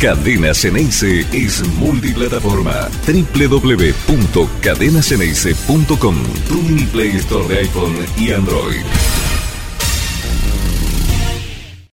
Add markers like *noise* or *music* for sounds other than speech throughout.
Cadena Ceneice es multiplataforma. www.cadenaceneice.com Tu Play Store de iPhone y Android.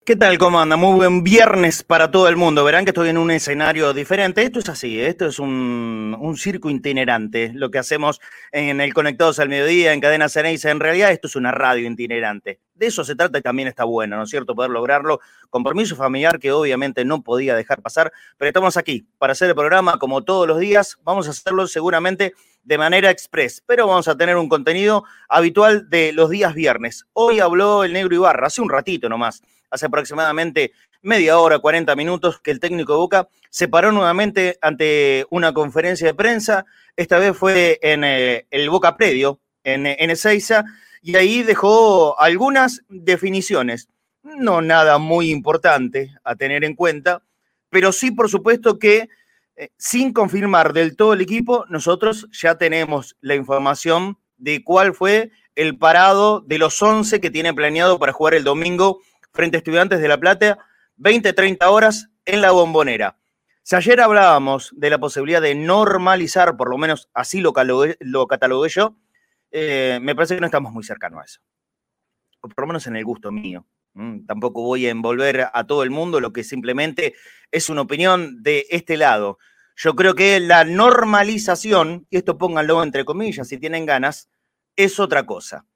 ¿Qué tal? ¿Cómo anda? Muy buen viernes para todo el mundo. Verán que estoy en un escenario diferente. Esto es así, ¿eh? esto es un, un circo itinerante. Lo que hacemos en el Conectados al Mediodía, en Cadena Ceneice, en realidad esto es una radio itinerante. De eso se trata y también está bueno, ¿no es cierto? Poder lograrlo. Compromiso familiar que obviamente no podía dejar pasar, pero estamos aquí para hacer el programa como todos los días. Vamos a hacerlo seguramente de manera express, pero vamos a tener un contenido habitual de los días viernes. Hoy habló el negro Ibarra, hace un ratito nomás hace aproximadamente media hora, 40 minutos, que el técnico de Boca se paró nuevamente ante una conferencia de prensa. Esta vez fue en eh, el Boca Predio, en, en Ezeiza, y ahí dejó algunas definiciones. No nada muy importante a tener en cuenta, pero sí, por supuesto, que eh, sin confirmar del todo el equipo, nosotros ya tenemos la información de cuál fue el parado de los 11 que tiene planeado para jugar el domingo frente a Estudiantes de La Plata, 20-30 horas en la bombonera. Si ayer hablábamos de la posibilidad de normalizar, por lo menos así lo, lo catalogué yo, eh, me parece que no estamos muy cercanos a eso. O por lo menos en el gusto mío. Tampoco voy a envolver a todo el mundo, lo que simplemente es una opinión de este lado. Yo creo que la normalización, y esto pónganlo entre comillas si tienen ganas, es otra cosa.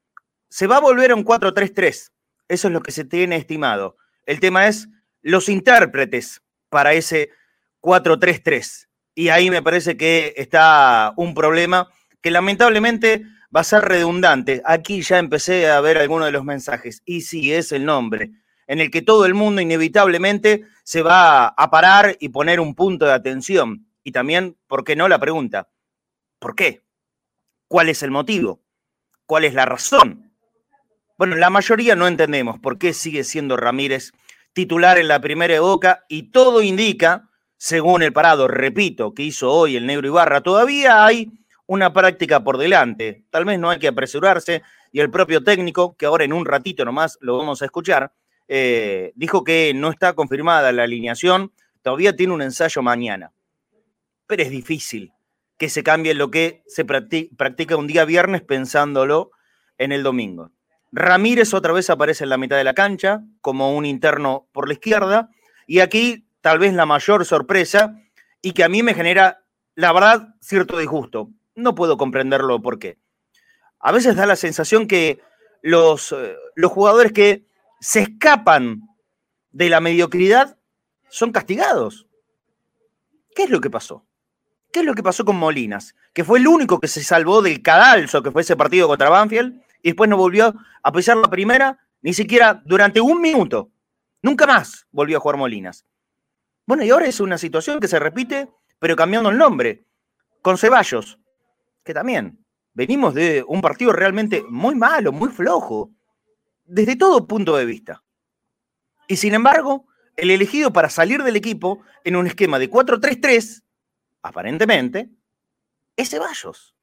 Se va a volver a un 4-3-3. Eso es lo que se tiene estimado. El tema es los intérpretes para ese 4-3-3. Y ahí me parece que está un problema que lamentablemente va a ser redundante. Aquí ya empecé a ver algunos de los mensajes. Y sí, es el nombre, en el que todo el mundo inevitablemente se va a parar y poner un punto de atención. Y también, ¿por qué no la pregunta? ¿Por qué? ¿Cuál es el motivo? ¿Cuál es la razón? Bueno, la mayoría no entendemos por qué sigue siendo Ramírez titular en la primera Boca y todo indica, según el parado, repito, que hizo hoy el negro Ibarra, todavía hay una práctica por delante. Tal vez no hay que apresurarse y el propio técnico, que ahora en un ratito nomás lo vamos a escuchar, eh, dijo que no está confirmada la alineación, todavía tiene un ensayo mañana. Pero es difícil que se cambie lo que se practica un día viernes pensándolo en el domingo. Ramírez otra vez aparece en la mitad de la cancha como un interno por la izquierda. Y aquí tal vez la mayor sorpresa y que a mí me genera, la verdad, cierto disgusto. No puedo comprenderlo por qué. A veces da la sensación que los, eh, los jugadores que se escapan de la mediocridad son castigados. ¿Qué es lo que pasó? ¿Qué es lo que pasó con Molinas? Que fue el único que se salvó del cadalso que fue ese partido contra Banfield y después no volvió a pesar la primera, ni siquiera durante un minuto. Nunca más volvió a jugar Molinas. Bueno, y ahora es una situación que se repite, pero cambiando el nombre, con Ceballos, que también venimos de un partido realmente muy malo, muy flojo, desde todo punto de vista. Y sin embargo, el elegido para salir del equipo en un esquema de 4-3-3, aparentemente, es Ceballos.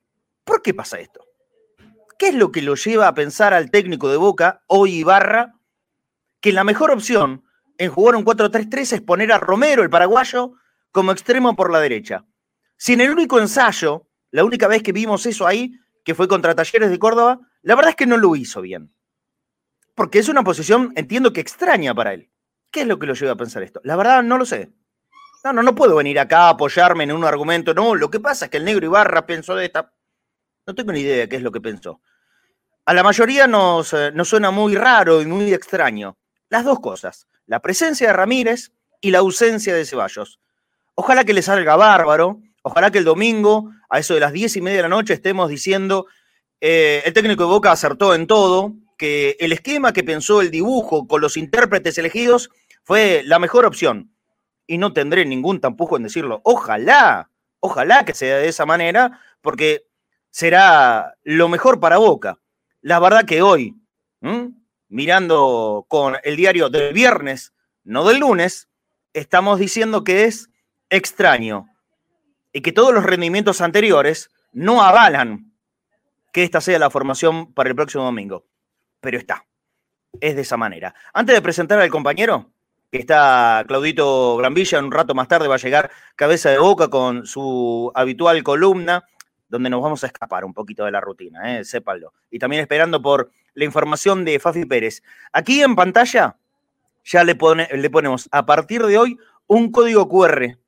¿Por qué pasa esto? ¿Qué es lo que lo lleva a pensar al técnico de Boca, hoy Ibarra, que la mejor opción en jugar un 4-3-3 es poner a Romero, el paraguayo, como extremo por la derecha? Si en el único ensayo, la única vez que vimos eso ahí, que fue contra Talleres de Córdoba, la verdad es que no lo hizo bien. Porque es una posición, entiendo que extraña para él. ¿Qué es lo que lo lleva a pensar esto? La verdad no lo sé. No, no, no puedo venir acá a apoyarme en un argumento. No, lo que pasa es que el negro Ibarra pensó de esta. No tengo ni idea de qué es lo que pensó. A la mayoría nos, eh, nos suena muy raro y muy extraño. Las dos cosas, la presencia de Ramírez y la ausencia de Ceballos. Ojalá que le salga bárbaro, ojalá que el domingo, a eso de las diez y media de la noche, estemos diciendo, eh, el técnico de Boca acertó en todo, que el esquema que pensó el dibujo con los intérpretes elegidos fue la mejor opción. Y no tendré ningún tampujo en decirlo. Ojalá, ojalá que sea de esa manera, porque será lo mejor para Boca. La verdad que hoy, mirando con el diario del viernes, no del lunes, estamos diciendo que es extraño y que todos los rendimientos anteriores no avalan que esta sea la formación para el próximo domingo. Pero está. Es de esa manera. Antes de presentar al compañero, que está Claudito Granvilla, un rato más tarde va a llegar Cabeza de Boca con su habitual columna, donde nos vamos a escapar un poquito de la rutina, ¿eh? sépanlo. Y también esperando por la información de Fafi Pérez. Aquí en pantalla ya le, ponemos a partir de hoy un código QR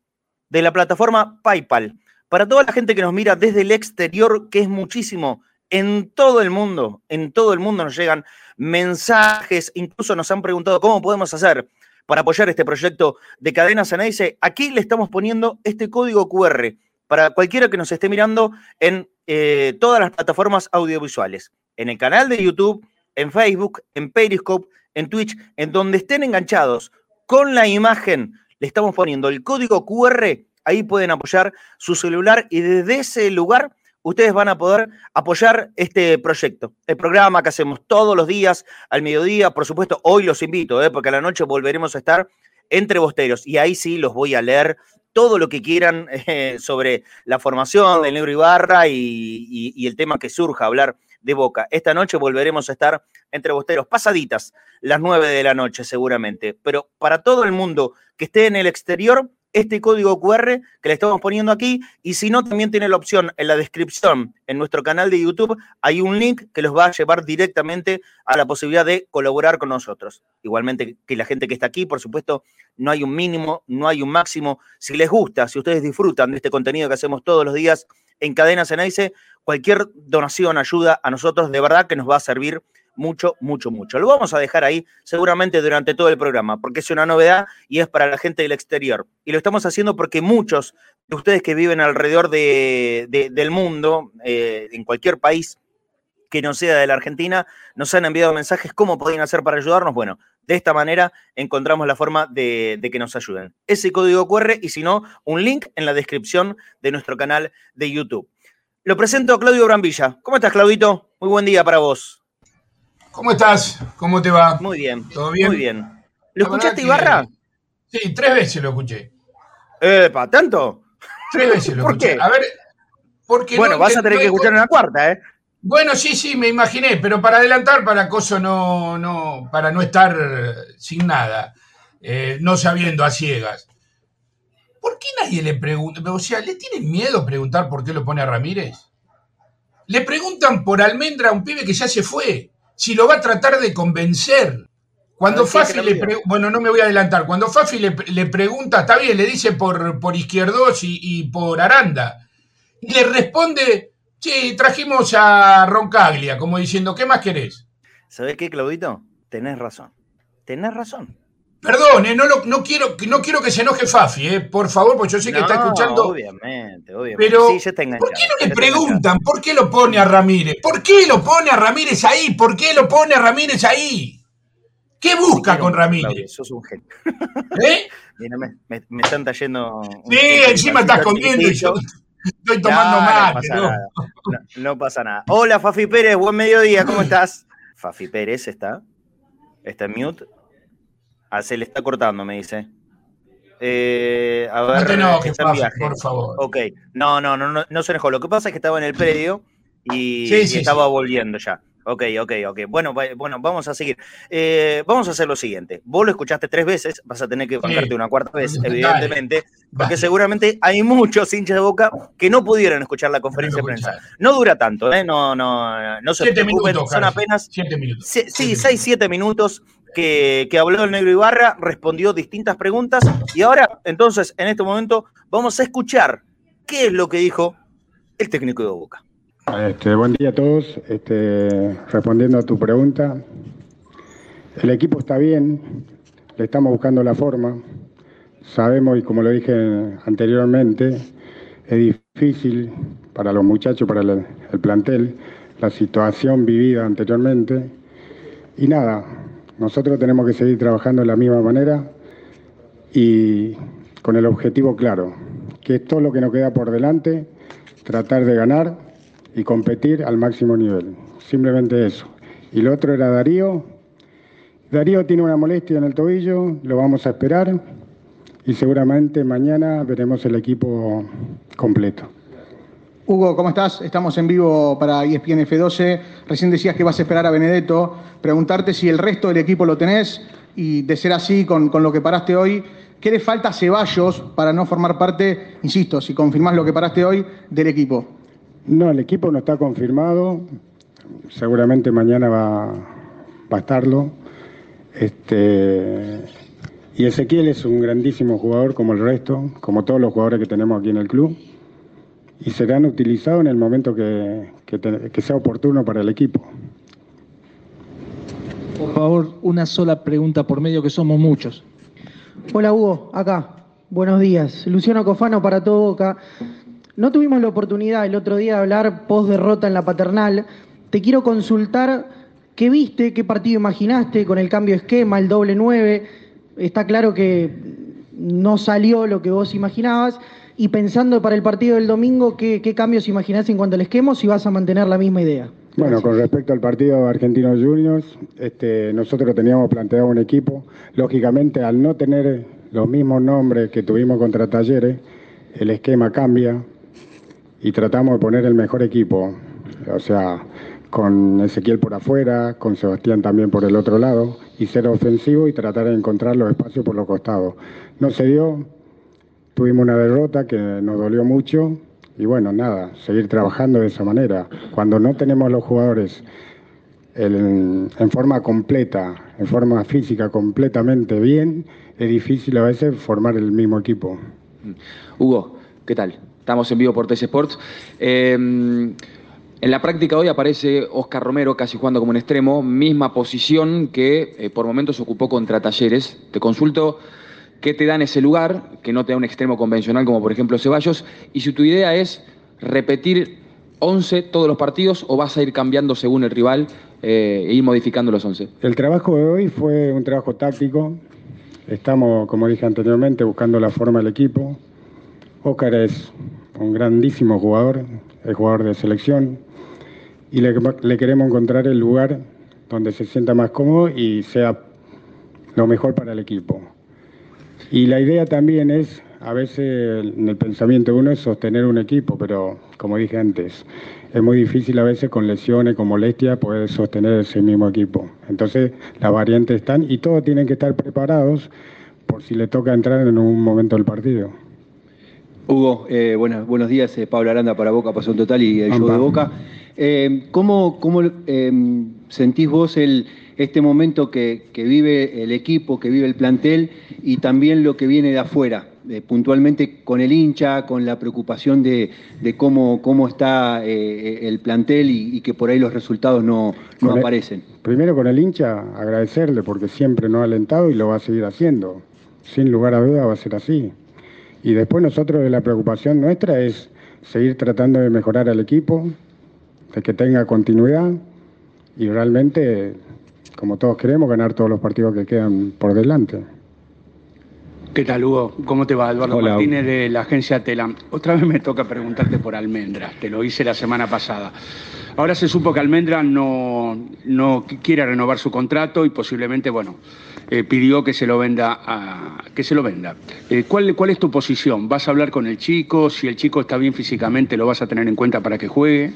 de la plataforma PayPal. Para toda la gente que nos mira desde el exterior, que es muchísimo, en todo el mundo, en todo el mundo nos llegan mensajes, incluso nos han preguntado cómo podemos hacer para apoyar este proyecto de Cadena Ceneice. Aquí le estamos poniendo este código QR para cualquiera que nos esté mirando en eh, todas las plataformas audiovisuales, en el canal de YouTube, en Facebook, en Periscope, en Twitch, en donde estén enganchados con la imagen, le estamos poniendo el código QR, ahí pueden apoyar su celular y desde ese lugar ustedes van a poder apoyar este proyecto, el programa que hacemos todos los días al mediodía. Por supuesto, hoy los invito, ¿eh? porque a la noche volveremos a estar entre bosteros y ahí sí los voy a leer todo lo que quieran *laughs* eh, sobre la formación del Negro Ibarra y, y, el tema que surja, hablar de Boca. Esta noche volveremos a estar entre bosteros, pasaditas las nueve de la noche seguramente, pero para todo el mundo que esté en el exterior, este código QR que le estamos poniendo aquí y si no, también tiene la opción en la descripción en nuestro canal de YouTube, hay un link que los va a llevar directamente a la posibilidad de colaborar con nosotros. Igualmente que la gente que está aquí, por supuesto, no hay un mínimo, no hay un máximo. Si les gusta, si ustedes disfrutan de este contenido que hacemos todos los días en Cadena Ceneice, cualquier donación, ayuda a nosotros, de verdad que nos va a servir mucho, mucho, mucho. Lo vamos a dejar ahí seguramente durante todo el programa, porque es una novedad y es para la gente del exterior. Y lo estamos haciendo porque muchos de ustedes que viven alrededor de, del mundo, eh, en cualquier país que no sea de la Argentina, nos han enviado mensajes cómo podían hacer para ayudarnos. Bueno, de esta manera encontramos la forma de, de, que nos ayuden. Ese código QR y si no, un link en la descripción de nuestro canal de YouTube. Lo presento a Claudio Brambilla. ¿Cómo estás, Claudito? Muy buen día para vos. ¿Cómo estás? ¿Cómo te va? Muy bien. ¿Todo bien? Muy bien. ¿Lo escuchaste, Ibarra? Sí, tres veces lo escuché. ¿Para ¿tanto? Tres veces lo ¿Por escuché. Qué? A ver, porque bueno, vas a tener que escuchar una cuarta, ¿eh? Bueno, sí, sí, me imaginé, pero para adelantar, para acoso no, no, para no estar sin nada, eh, no sabiendo a ciegas. ¿Por qué nadie le pregunta? O sea, ¿le tienen miedo preguntar por qué lo pone a Ramírez? Le preguntan por almendra a un pibe que ya se fue si lo va a tratar de convencer. Cuando Fafi le pregunta, bueno, no me voy a adelantar, cuando Fafi le, le pregunta, está bien, le dice por, por Izquierdos y, y, por Aranda, y le responde, sí, trajimos a Roncaglia, como diciendo, ¿qué más querés? ¿Sabés qué, Claudito? Tenés razón, tenés razón. Perdón, eh, no, lo, no, quiero, no quiero que se enoje Fafi, eh, por favor, porque yo sé que no, está escuchando. Obviamente, obviamente. Pero, sí, ¿por qué no le preguntan por qué lo pone a Ramírez? ¿Por qué lo pone a Ramírez ahí? ¿Por qué lo pone a Ramírez ahí? ¿Qué busca sí, con Ramírez? Claudio, sos un genio. ¿Eh? *laughs* Mira, me, me, me, están trayendo. Sí, encima estás comiendo y yo estoy tomando no, mate. No pasa. No, no pasa nada. Hola, Fafi Pérez, buen mediodía, ¿cómo estás? Fafi Pérez está. Está en mute. Ah, se le está cortando, me dice. Eh, a ver, no te enojes, por favor. Ok, no, no, no, no, no se enojó. Lo que pasa es que estaba en el predio y, sí, sí, y estaba sí. volviendo ya. Ok, ok, ok. Bueno, bueno, vamos a seguir. Eh, vamos a hacer lo siguiente. Vos lo escuchaste tres veces, vas a tener que bancarte una cuarta vez, evidentemente, porque seguramente hay muchos hinchas de boca que no pudieron escuchar la conferencia de prensa. No dura tanto, ¿eh? No, no, no se siete preocupen, minutos, son apenas. Siete minutos. Sí, siete seis, siete minutos. Que, habló el negro Ibarra, respondió distintas preguntas y ahora, entonces, en este momento, vamos a escuchar qué es lo que dijo el técnico de Boca. Este, buen día a todos. Este, respondiendo a tu pregunta, el equipo está bien, le estamos buscando la forma. Sabemos, y como lo dije anteriormente, es difícil para los muchachos, para el plantel, la situación vivida anteriormente. Y nada, nosotros tenemos que seguir trabajando de la misma manera y con el objetivo claro, que es todo lo que nos queda por delante, tratar de ganar y competir al máximo nivel. Simplemente eso. Y lo otro era Darío. Darío tiene una molestia en el tobillo, lo vamos a esperar y seguramente mañana veremos el equipo completo. Hugo, ¿cómo estás? Estamos en vivo para ESPN F12. Recién decías que vas a esperar a Benedetto. Preguntarte si el resto del equipo lo tenés. Y de ser así, con, con lo que paraste hoy, ¿qué le falta a Ceballos para no formar parte, insisto, si confirmás lo que paraste hoy, del equipo? No, el equipo no está confirmado. Seguramente mañana va, va a estarlo. Este, y Ezequiel es un grandísimo jugador como el resto, como todos los jugadores que tenemos aquí en el club. Y serán utilizados en el momento que, que te- que sea oportuno para el equipo. Por favor, una sola pregunta por medio, que somos muchos. Hola Hugo, acá. Buenos días. Luciano Cofano para todo Boca. No tuvimos la oportunidad el otro día de hablar post derrota en la paternal. Te quiero consultar qué viste, qué partido imaginaste con el cambio de esquema, el doble 9. Está claro que no salió lo que vos imaginabas. Y pensando para el partido del domingo, ¿qué, cambios imaginás en cuanto al esquema si vas a mantener la misma idea? Bueno, con respecto al partido Argentinos Juniors, este, nosotros teníamos planteado un equipo. Lógicamente, al no tener los mismos nombres que tuvimos contra Talleres, el esquema cambia y tratamos de poner el mejor equipo. O sea, con Ezequiel por afuera, con Sebastián también por el otro lado, y ser ofensivo y tratar de encontrar los espacios por los costados. No se dio, tuvimos una derrota que nos dolió mucho y bueno, nada, seguir trabajando de esa manera. Cuando no tenemos los jugadores en, forma completa, en forma física completamente bien, es difícil a veces formar el mismo equipo. Hugo, ¿qué tal? Estamos en vivo por TC Sports. Eh, en la práctica hoy aparece Oscar Romero casi jugando como un extremo, misma posición que eh, por momentos ocupó contra Talleres. Te consulto qué te da en ese lugar, que no te da un extremo convencional como por ejemplo Ceballos, y si tu idea es repetir 11 todos los partidos o vas a ir cambiando según el rival eh, e ir modificando los 11. El trabajo de hoy fue un trabajo táctico. Estamos, como dije anteriormente, buscando la forma del equipo. Oscar es un grandísimo jugador, es jugador de selección, y le queremos encontrar el lugar donde se sienta más cómodo y sea lo mejor para el equipo. Y la idea también es, a veces en el pensamiento uno es sostener un equipo, pero como dije antes, es muy difícil a veces con lesiones, con molestias, poder sostener ese mismo equipo. Entonces las variantes están y todos tienen que estar preparados por si le toca entrar en un momento del partido. Hugo, eh, bueno, buenos días. Eh, Pablo Aranda para Boca, Pasión Total y el show de Boca. Eh, ¿Cómo, cómo eh, sentís vos el, este momento que, que vive el equipo, que vive el plantel y también lo que viene de afuera? eh, puntualmente con el hincha, con la preocupación de, de cómo, cómo está eh, el plantel y, y que por ahí los resultados no, no Con el- aparecen. Primero con el hincha, agradecerle porque siempre nos ha alentado y lo va a seguir haciendo. Sin lugar a duda va a ser así. Y después nosotros la preocupación nuestra es seguir tratando de mejorar al equipo, de que tenga continuidad y realmente, como todos queremos, ganar todos los partidos que quedan por delante. ¿Qué tal, Hugo? ¿Cómo te va? Eduardo Hola. Martínez de la agencia Telam. Otra vez me toca preguntarte por Almendra, te lo hice la semana pasada. Ahora se supo que Almendra no, no quiere renovar su contrato y posiblemente, bueno, eh, pidió que se lo venda. A, que se lo venda. Eh, ¿cuál, ¿Cuál es tu posición? ¿Vas a hablar con el chico? Si el chico está bien físicamente, ¿lo vas a tener en cuenta para que juegue?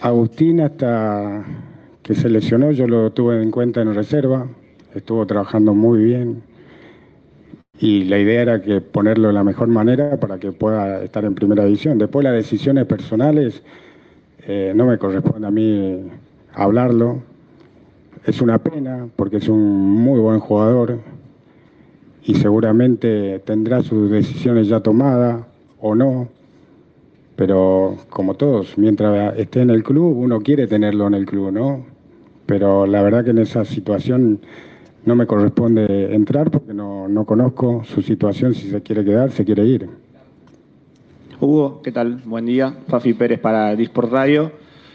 Agustín hasta que se lesionó yo lo tuve en cuenta en reserva, estuvo trabajando muy bien y la idea era que ponerlo de la mejor manera para que pueda estar en primera división. Después las decisiones personales eh, no me corresponde a mí hablarlo. Es una pena porque es un muy buen jugador y seguramente tendrá sus decisiones ya tomadas o no. Pero como todos, mientras esté en el club, uno quiere tenerlo en el club, ¿no? Pero la verdad que en esa situación no me corresponde entrar porque no, no conozco su situación, si se quiere quedar, se quiere ir. Hugo, ¿qué tal? Buen día. Fafi Pérez para Disport Radio.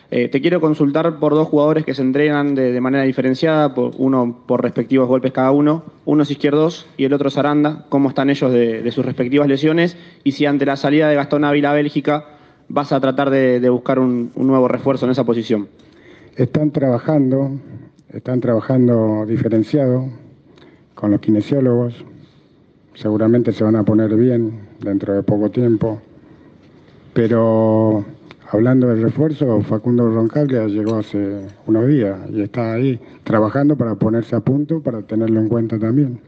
Eh, te quiero consultar por dos jugadores que se entrenan de, manera diferenciada, por, uno por respectivos golpes cada uno. Uno es izquierdos y el otro es Aranda. ¿Cómo están ellos de, sus respectivas lesiones? Y si ante la salida de Gastón Ávila a Bélgica vas a tratar de, buscar un nuevo refuerzo en esa posición. Están trabajando, están trabajando diferenciado con los kinesiólogos. Seguramente se van a poner bien dentro de poco tiempo. Pero hablando del refuerzo, Facundo Roncaglia llegó hace unos días y está ahí trabajando para ponerse a punto, para tenerlo en cuenta también.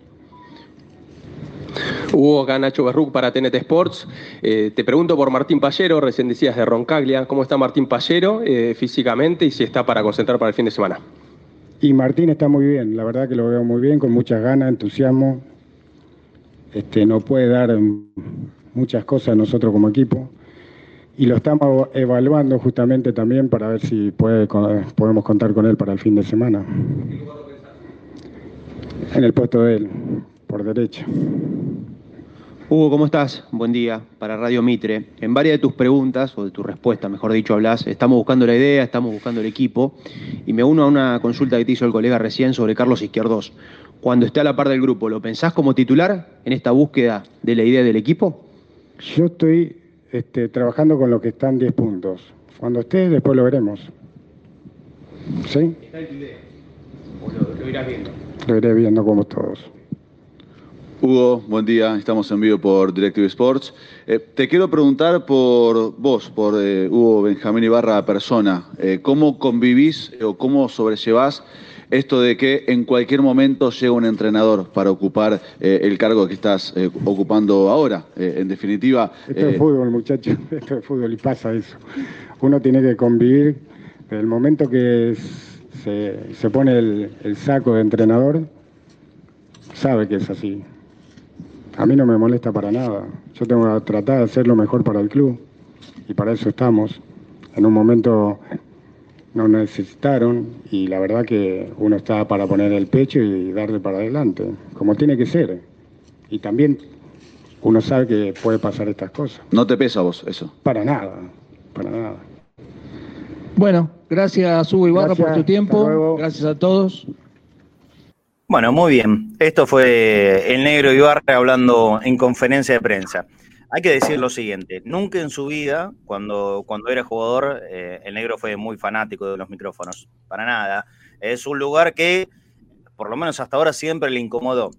Hugo, acá Nacho Berruc para TNT Sports. Eh, te pregunto por Martín Pallero, recién decías de Roncaglia. ¿Cómo está Martín Pallero eh, físicamente y si está para concentrar para el fin de semana? Y Martín está muy bien, la verdad que lo veo muy bien, con muchas ganas, entusiasmo. Este, no puede dar muchas cosas nosotros como equipo. Y lo estamos evaluando justamente también para ver si podemos contar con él para el fin de semana. En el puesto de él, por derecha. Hugo, ¿cómo estás? Buen día para Radio Mitre. En varias de tus preguntas, o de tu respuesta, mejor dicho, hablas, estamos buscando la idea, estamos buscando el equipo, y me uno a una consulta que te hizo el colega recién sobre Carlos Izquierdos. Cuando esté a la par del grupo, ¿lo pensás como titular en esta búsqueda de la idea del equipo? Yo estoy este, trabajando con lo que están 10 puntos. Cuando esté, después lo veremos. ¿Sí? ¿Está en tu idea? ¿O lo, lo irás viendo? Lo iré viendo como todos. Hugo, buen día. Estamos en vivo por Directive Sports. Eh, te quiero preguntar por vos, por eh, Hugo Benjamín Ibarra persona. Eh, ¿Cómo convivís o cómo sobrellevás esto de que en cualquier momento llega un entrenador para ocupar el cargo que estás ocupando ahora? en definitiva. Esto es fútbol, muchachos. *laughs* Esto es fútbol y pasa eso. Uno tiene que convivir. El momento que se, pone el saco de entrenador, sabe que es así a mí no me molesta para nada. Yo tengo que tratar de hacer lo mejor para el club y para eso estamos. En un momento nos necesitaron y la verdad que uno está para poner el pecho y darle para adelante, como tiene que ser. Y también uno sabe que puede pasar estas cosas. ¿No te pesa a vos eso? Para nada, para nada. Bueno, gracias Hugo Ibarra por tu tiempo. Gracias a todos. Bueno, muy bien. Esto fue el negro Ibarra hablando en conferencia de prensa. Hay que decir lo siguiente, nunca en su vida, cuando, cuando era jugador, eh, el negro fue muy fanático de los micrófonos, para nada. Es un lugar que, por lo menos hasta ahora, siempre le incomodó.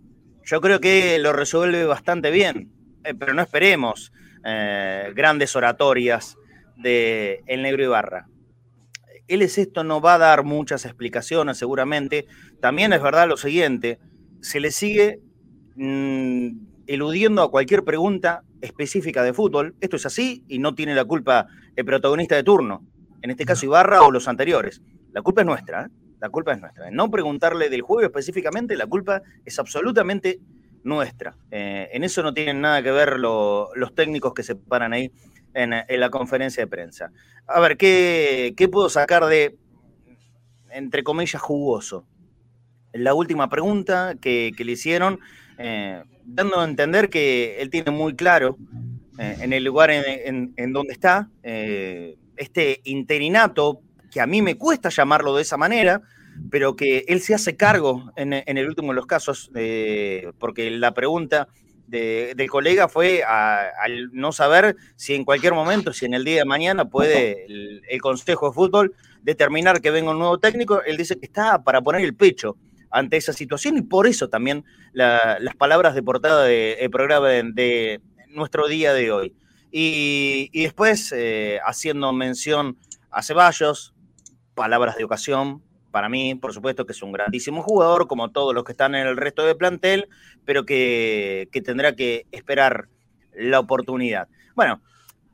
Yo creo que lo resuelve bastante bien, eh, pero no esperemos eh, grandes oratorias de el negro Ibarra él es esto, no va a dar muchas explicaciones seguramente. También es verdad lo siguiente, se le sigue mm, eludiendo a cualquier pregunta específica de fútbol. Esto es así y no tiene la culpa el protagonista de turno, en este caso Ibarra o los anteriores. La culpa es nuestra, ¿eh? la culpa es nuestra. No preguntarle del juego específicamente, la culpa es absolutamente nuestra. Eh, en eso no tienen nada que ver los técnicos que se paran ahí en, la conferencia de prensa. A ver, ¿qué, puedo sacar de, entre comillas, jugoso? La última pregunta que, le hicieron, eh, dando a entender que él tiene muy claro eh, en el lugar en, donde está, eh, este interinato, que a mí me cuesta llamarlo de esa manera, pero que él se hace cargo en, el último de los casos, porque la pregunta del colega fue al no saber si en cualquier momento, si en el día de mañana puede el, Consejo de Fútbol determinar que venga un nuevo técnico, él dice que está para poner el pecho ante esa situación y por eso también las palabras de portada del programa de, nuestro día de hoy. Y, después, eh, haciendo mención a Ceballos, palabras de ocasión, para mí, por supuesto, que es un grandísimo jugador, como todos los que están en el resto del plantel, pero que, tendrá que esperar la oportunidad. Bueno,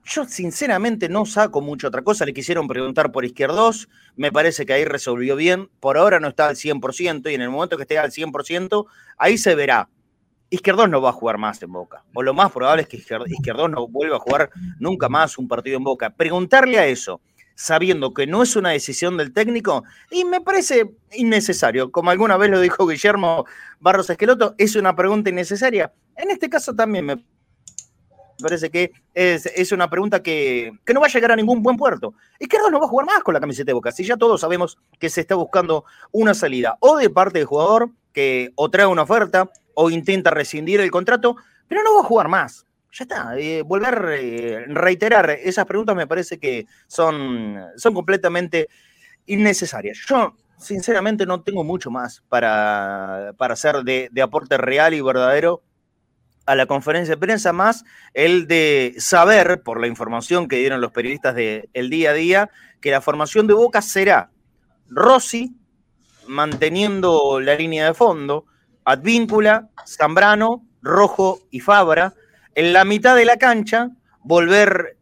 yo sinceramente no saco mucho otra cosa. Le quisieron preguntar por Izquierdos. Me parece que ahí resolvió bien. Por ahora no está al 100% y en el momento que esté al 100%, ahí se verá. Izquierdos no va a jugar más en Boca. O lo más probable es que Izquierdos no vuelva a jugar nunca más un partido en Boca. Preguntarle a eso sabiendo que no es una decisión del técnico, y me parece innecesario. Como alguna vez lo dijo Guillermo Barros Esqueloto, es una pregunta innecesaria. En este caso también me parece que es, una pregunta que, no va a llegar a ningún buen puerto. Izquierdo no va a jugar más con la camiseta de Boca, si ya todos sabemos que se está buscando una salida, o de parte del jugador, que o trae una oferta, o intenta rescindir el contrato, pero no va a jugar más ya está, eh, volver a eh, reiterar esas preguntas me parece que son, son completamente innecesarias. Yo, sinceramente, no tengo mucho más para, para hacer de, aporte real y verdadero a la conferencia de prensa, más el de saber, por la información que dieron los periodistas del día a día, que la formación de Boca será Rossi, manteniendo la línea de fondo, Advíncula, Zambrano, Rojo y Fabra. En la mitad de la cancha, volver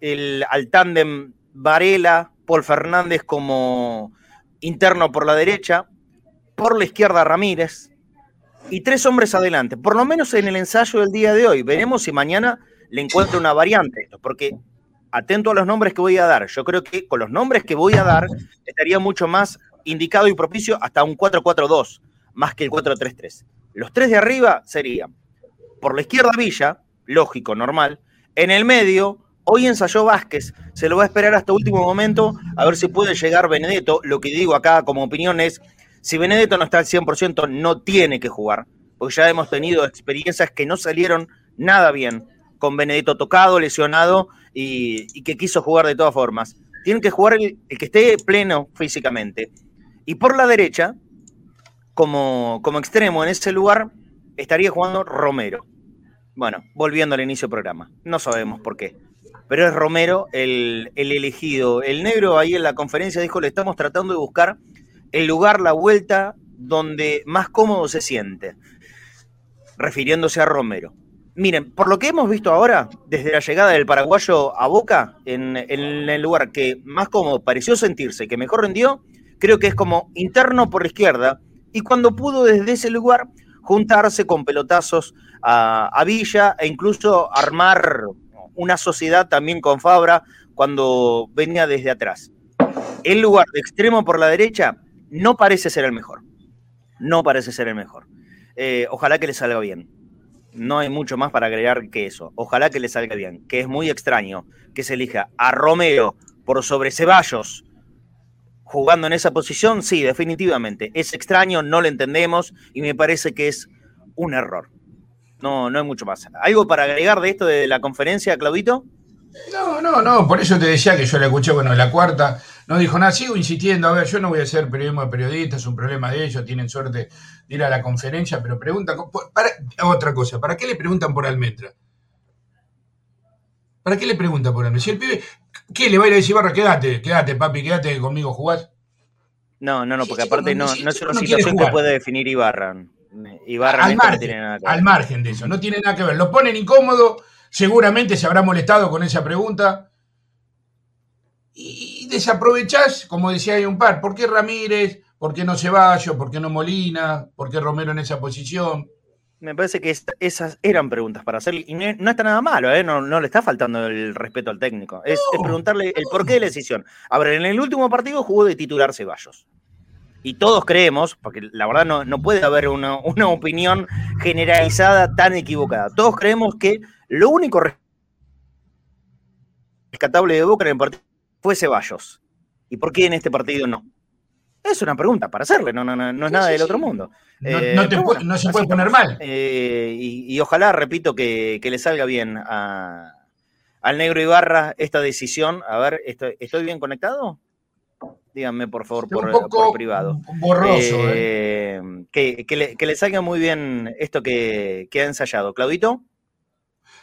el, al tándem Varela, Paul Fernández como interno por la derecha, por la izquierda Ramírez, y tres hombres adelante, por lo menos en el ensayo del día de hoy. Veremos si mañana le encuentro una variante, porque atento a los nombres que voy a dar, yo creo que con los nombres que voy a dar estaría mucho más indicado y propicio hasta un 4-4-2, más que el 4-3-3. Los tres de arriba serían, por la izquierda Villa, lógico, normal, en el medio, hoy ensayó Vázquez, se lo va a esperar hasta último momento a ver si puede llegar Benedetto, lo que digo acá como opinión es si Benedetto no está al 100%, no tiene que jugar, porque ya hemos tenido experiencias que no salieron nada bien, con Benedetto tocado, lesionado y, que quiso jugar de todas formas. Tiene que jugar el, que esté pleno físicamente. Y por la derecha, como, como extremo en ese lugar, estaría jugando Romero. Bueno, volviendo al inicio del programa. No sabemos por qué. Pero es Romero el, el elegido. El negro ahí en la conferencia dijo, le estamos tratando de buscar el lugar, la vuelta donde más cómodo se siente, refiriéndose a Romero. Miren, por lo que hemos visto ahora, desde la llegada del paraguayo a Boca, en, el lugar que más cómodo pareció sentirse, que mejor rendió, creo que es como interno por la izquierda, y cuando pudo desde ese lugar juntarse con pelotazos a, Villa e incluso armar una sociedad también con Fabra cuando venía desde atrás. El lugar de extremo por la derecha no parece ser el mejor. No parece ser el mejor. Eh, ojalá que le salga bien. No hay mucho más para agregar que eso. Ojalá que le salga bien. Que es muy extraño que se elija a Romero por sobre Ceballos jugando en esa posición. Sí, definitivamente. Es extraño, no lo entendemos y me parece que es un error. No, no hay mucho más. ¿Algo para agregar de esto de la conferencia, Claudito? No, no, no, por eso te decía que yo la escuché, bueno, la cuarta, no dijo nada, sigo insistiendo, a ver, yo no voy a hacer periodismo de periodistas, es un problema de ellos, tienen suerte de ir a la conferencia, pero preguntan, para, otra cosa, ¿para qué le preguntan por Almetra? ¿Para qué le preguntan por Almetra? Si el pibe, ¿qué le va a ir a decir Barra? Quédate, quédate, papi, quédate conmigo, jugás. No, no, no, porque aparte no, no, es una situación que puede definir Ibarra. Ibarra al, margen, al margen de eso, no tiene nada que ver. Lo ponen incómodo seguramente se habrá molestado con esa pregunta. Y desaprovechás, como decía hay un par, ¿por qué Ramírez? ¿Por qué no Ceballos? ¿Por qué no Molina? ¿Por qué Romero en esa posición? Me parece que esas eran preguntas para hacer. Y no, está nada malo, ¿eh? no, le está faltando el respeto al técnico. Es, preguntarle el porqué de la decisión. A ver, en el último partido jugó de titular Ceballos. Y todos creemos, porque la verdad no, no puede haber una, una opinión generalizada tan equivocada. Todos creemos que lo único rescatable de Boca en el partido fue Ceballos. ¿Y por qué en este partido no? Es una pregunta para hacerle, no, no, no, es nada del otro mundo. No, eh, se puede poner mal. Eh, y, ojalá, repito, que, le salga bien al negro Ibarra esta decisión. A ver, ¿estoy, bien conectado? Díganme, por favor, por, privado. Borroso. Eh, que, le, salga muy bien esto que, que ha ensayado. Claudito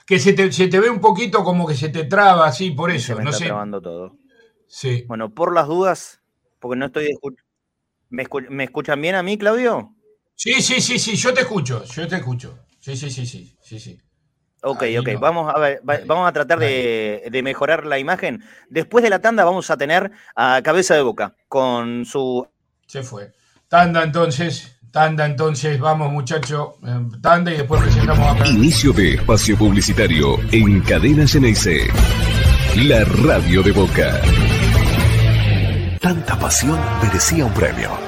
que se te, ve un poquito como que se te traba así, por eso. Se me está sé. trabando todo. Sí. Bueno, por las dudas, porque no estoy. ¿Me, ¿Me escuchan bien a mí, Claudio? Sí, sí, sí, sí, yo te escucho, yo te escucho. Sí, sí, sí, sí, sí, sí. Ok, ok, vamos a ver, vamos a tratar de, de, mejorar la imagen. Después de la tanda vamos a tener a Cabeza de Boca con su... Se fue. Tanda entonces. Tanda, entonces, vamos muchacho, eh, tanda y después presentamos acá. Inicio de espacio publicitario en Cadena Geneise. La radio de Boca. Tanta pasión merecía un premio.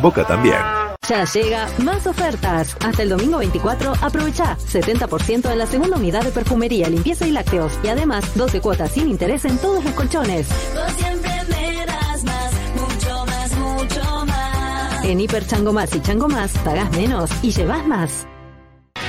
Boca también. Ya llega más ofertas. Hasta el domingo 24 aprovecha 70% en la segunda unidad de perfumería, limpieza y lácteos. Y además 12 cuotas sin interés en todos los colchones. siempre me das más, mucho más, mucho más. En Hiper Chango Más y Chango Más pagas menos y llevas más.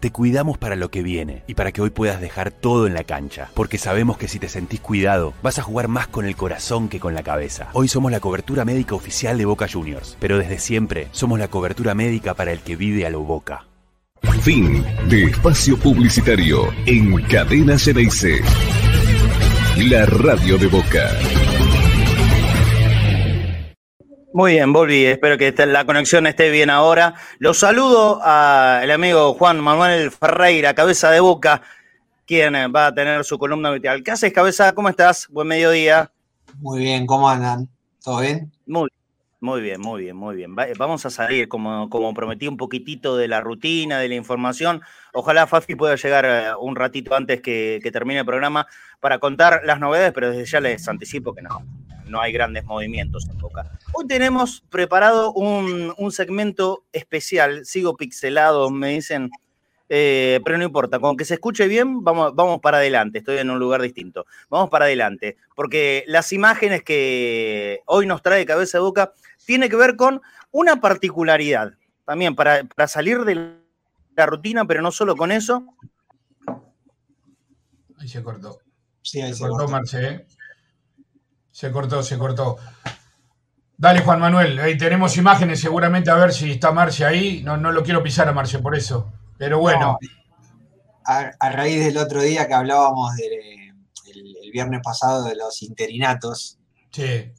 Te cuidamos para lo que viene y para que hoy puedas dejar todo en la cancha, porque sabemos que si te sentís cuidado, vas a jugar más con el corazón que con la cabeza. Hoy somos la cobertura médica oficial de Boca Juniors, pero desde siempre somos la cobertura médica para el que vive a lo Boca. Fin de espacio publicitario en Cadena Ceneice. La radio de Boca. Muy bien, volví. Espero que la conexión esté bien ahora. Los saludo al amigo Juan Manuel Ferreira, cabeza de boca, quien eh, va a tener su columna habitual. ¿Qué haces, cabeza? ¿Cómo estás? Buen mediodía. Muy bien, ¿cómo andan? ¿Todo bien? Muy, muy bien, muy bien, muy bien. Va- Vamos a salir, como, como prometí, un poquitito de la rutina, de la información. Ojalá Fafi pueda llegar eh, un ratito antes que, que termine el programa para contar las novedades, pero desde ya les anticipo que no, no hay grandes movimientos en Boca. Hoy tenemos preparado un, un segmento especial. Sigo pixelado, me dicen, eh, pero no importa. Con que se escuche bien, vamos, vamos para adelante. Estoy en un lugar distinto. Vamos para adelante. Porque las imágenes que hoy nos trae Cabeza de Boca tiene que ver con una particularidad. También para, para salir de la rutina, pero no solo con eso. Ahí se cortó. Sí, ahí se, se cortó, cortó. Marce. Se cortó, se cortó. Dale, Juan Manuel. Ahí tenemos imágenes, seguramente a ver si está Marce ahí. No, no lo quiero pisar a Marce por eso. Pero bueno. A, a raíz del otro día que hablábamos de- el, el viernes pasado de los interinatos, Sí. eh,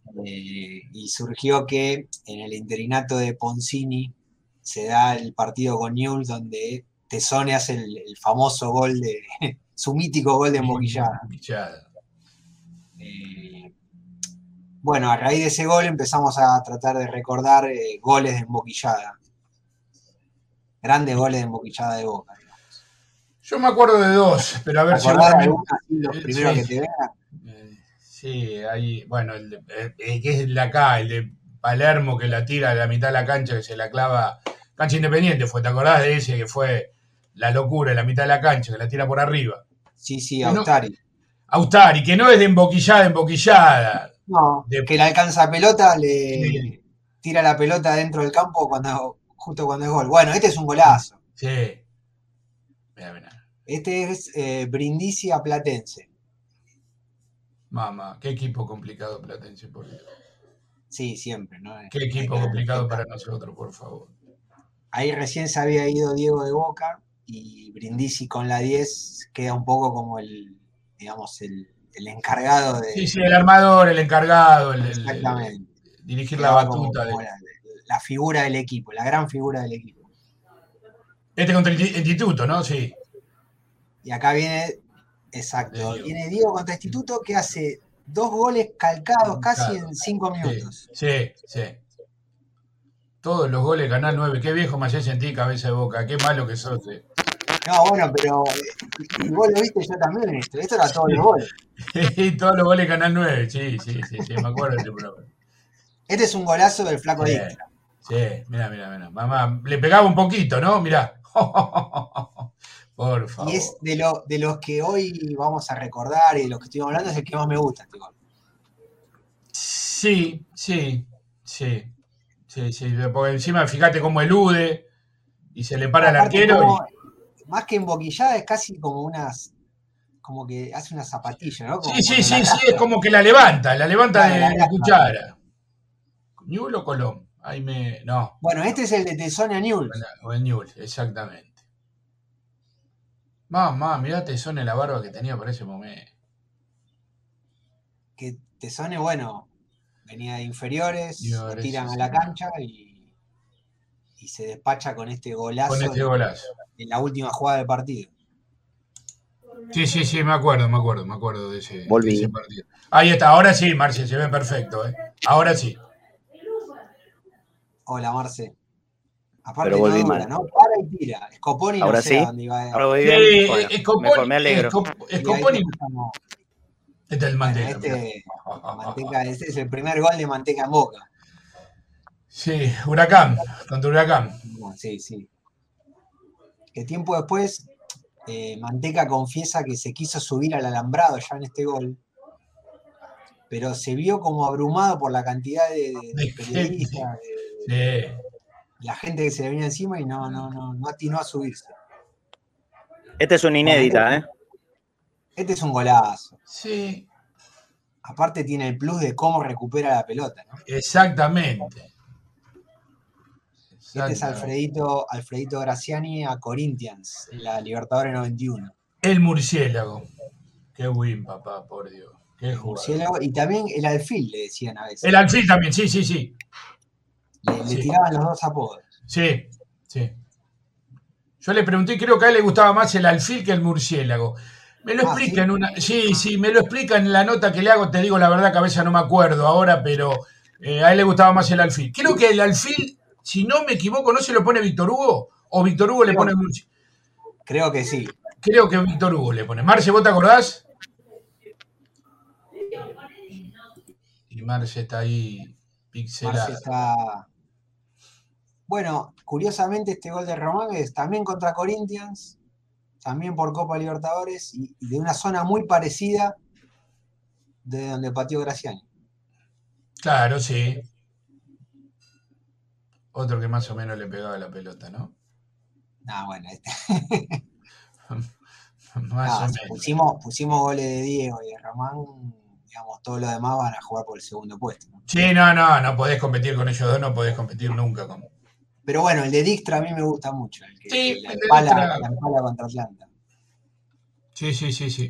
y surgió que en el interinato de Poncini se da el partido con Newell's donde Tesone hace el, el famoso gol de *laughs* su mítico gol de emboquillada. Eh, bueno, a raíz de ese gol empezamos a tratar de recordar eh, goles de emboquillada. Grandes goles de emboquillada de Boca. Yo me acuerdo de dos, pero a ver ¿Te si de los Eh, primeros sí. que te vengan? Sí, ahí, bueno, el, de- el- el que es el de acá, el de Palermo que la tira a la mitad de la cancha, que se la clava. Cancha Independiente fue, ¿te acordás de ese que fue la locura en la mitad de la cancha, que la tira por arriba? Sí, sí, Que no-. Austari, que no es de emboquillada, emboquillada. No, que le alcanza pelota, le tira la pelota dentro del campo cuando justo cuando es gol. Bueno, este es un golazo. Sí. Mira, mira. Este es eh, Brindisi a Platense. Mamá, qué equipo complicado Platense, por Dios. Sí, siempre, ¿no? Qué equipo complicado para nosotros, por favor. Ahí recién se había ido Diego de Boca y Brindisi con la 10 queda un poco como el, digamos, el, el encargado de. Sí, sí, el armador, el encargado, el, el- Exactamente. dirigir la como- batuta. de- la, la figura del equipo, la gran figura del equipo. Este contra el Insti- Instituto, ¿no? Sí. Y acá viene, exacto, viene Diego contra Instituto que hace dos goles calcados casi en cinco minutos. Sí, sí. Todos los goles Canal 9. Qué viejo me hacés sentir cabeza de boca. Qué malo que sos. eh. No, bueno, pero eh, vos lo viste yo también esto. Esto era todos los goles. *laughs* Todos los goles Canal 9. Sí, sí, sí, sí. Me acuerdo de ese programa. Este es un golazo del flaco Sí, sí, mira, mira, mira. Mamá, le pegaba un poquito, ¿no? Mirá. *laughs* Por favor. Y es de, lo, de los que hoy vamos a recordar y de los que estuvimos hablando, es el que más me gusta este gol. Sí, sí, sí. Sí, sí. Porque encima, fíjate cómo elude y se le para Aparte, arquero. como- más que emboquillada, es casi como unas. Como que hace una zapatilla, ¿no? Como Sí, sí, sí, sí. Es como que la levanta, la levanta de, la de cuchara. ¿Newell o Colón? Ahí me. No. Bueno, este es el de Tesonia Newell. O el Newell, exactamente. Mamá, mirá Tesone la barba que tenía por ese momento. Que Tesone, bueno, venía de inferiores, lo Inferiores, tiran a la cancha y, y se despacha con este golazo. Con este golazo. En la última jugada del partido. Sí, sí, sí, me acuerdo, me acuerdo, me acuerdo de ese, Volví. de ese partido. Ahí está, ahora sí, Marcia, se ve perfecto, ¿eh? Ahora sí. Hola, Marce. Aparte Pero volví no dura, mal. ¿no? Para y tira. Scoponi no Ahora sé sí. a dónde iba. Ahora voy Sí, bien. eh, Bueno, eh, Scoponi- mejor, me alegro. Scoponi- Este es el Manteca. este, Manteca, este es el primer gol de Manteca en Boca. Sí, Huracán, contra Huracán. Sí, sí. Que tiempo después, eh, Manteca confiesa que se quiso subir al alambrado ya en este gol, pero se vio como abrumado por la cantidad de, de De periodistas, de Sí. la gente que se le venía encima y no, no, no, no atinó a subirse. Este es una inédita, ¿eh? Este es un golazo. Sí, Aparte tiene el plus de cómo recupera la pelota. ¿no? exactamente. Este es. Alfredito, Alfredito Graciani a Corinthians, en la Libertadores 91. El murciélago. Qué win, papá, por Dios. Qué. Murciélago, y también el alfil, le decían a veces. El alfil también, sí, sí, sí. Le, tiraban los dos apodos. Sí, sí. Yo le pregunté, creo que a él le gustaba más el alfil que el murciélago. Me lo Ah, explica ¿sí? en una. Sí, sí, me lo explica en la nota que le hago. Te digo la verdad, cabeza no me acuerdo ahora, pero eh, a él le gustaba más el alfil. Creo que el alfil, si no me equivoco, ¿no se lo pone Víctor Hugo? ¿O Víctor Hugo le pone murciélago? Creo que sí. Creo que Víctor Hugo le pone. Marce, ¿vos te acordás? Y Marce está ahí pixelada. Marce está. Bueno, curiosamente este gol de Román es también contra Corinthians, también por Copa Libertadores y, y de una zona muy parecida de donde pateó Graciani. Claro, sí. Otro que más o menos le pegaba la pelota, ¿no? Ah, bueno, este. *laughs* Más Ah, o menos. pusimos, pusimos goles de Diego y de Román, digamos, todos los demás van a jugar por el segundo puesto. ¿no? Sí, no, no, no podés competir con ellos dos, no podés competir nunca con. Pero bueno, el de Dijkstra a mí me gusta mucho, el que Sí, la, el de empala, Dijkstra. la empala contra Atlanta, Sí, sí, sí, sí.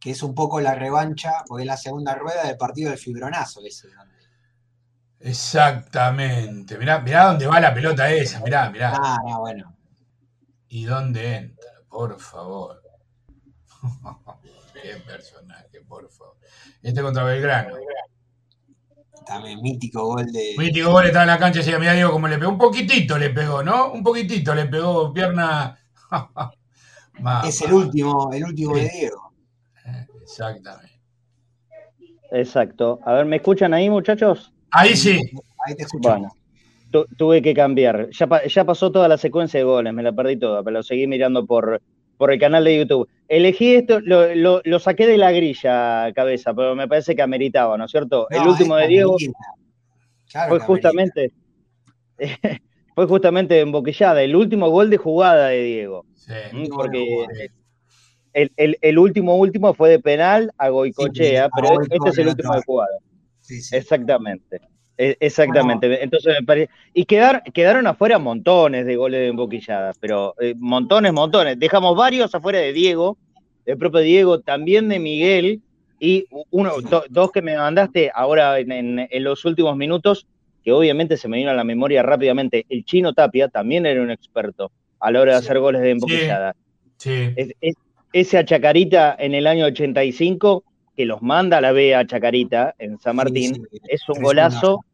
que es un poco la revancha, porque es la segunda rueda del partido del fibronazo ese. ¿no? Exactamente. Mirá, mirá dónde va la pelota esa, mirá, mirá. Ah, no, bueno. ¿Y dónde entra? Por favor. *laughs* Qué personaje, por favor. Este contra Belgrano. También mítico gol de. Mítico gol estaba en la cancha y decía, mira, Diego, como le pegó, un poquitito le pegó, ¿no? Un poquitito le pegó, pierna. *laughs* Es el último, el último de. Diego. Exactamente. Exacto. A ver, ¿me escuchan ahí, muchachos? Ahí sí. Ahí te escuchamos. Bueno, tu- tuve que cambiar. Ya, pa- ya pasó toda la secuencia de goles, me la perdí toda, pero lo seguí mirando por, por el canal de YouTube. Elegí esto, lo, lo- lo saqué de la grilla, cabeza, pero me parece que ameritaba, ¿no es cierto? el último de Diego. Claro fue justamente, *laughs* fue justamente emboquillada, el último gol de jugada de Diego. Sí. ¿Mm? Porque el, el- el último último fue de penal a Goicochea, Sí, a pero Goico este es el último de jugada. Sí, sí. Exactamente. E- Exactamente. Entonces me parece. Y quedar, quedaron afuera montones de goles de emboquilladas, pero eh, montones, montones. Dejamos varios afuera de Diego, del propio Diego, también de Miguel, y uno, do- dos que me mandaste ahora en, en- en los últimos minutos, que obviamente se me vino a la memoria rápidamente. El chino Tapia también era un experto a la hora de hacer goles de emboquillada. Sí. Es- es- ese a Chacarita en el año 85, que los manda a la B a Chacarita en San Martín, es un 3-1. golazo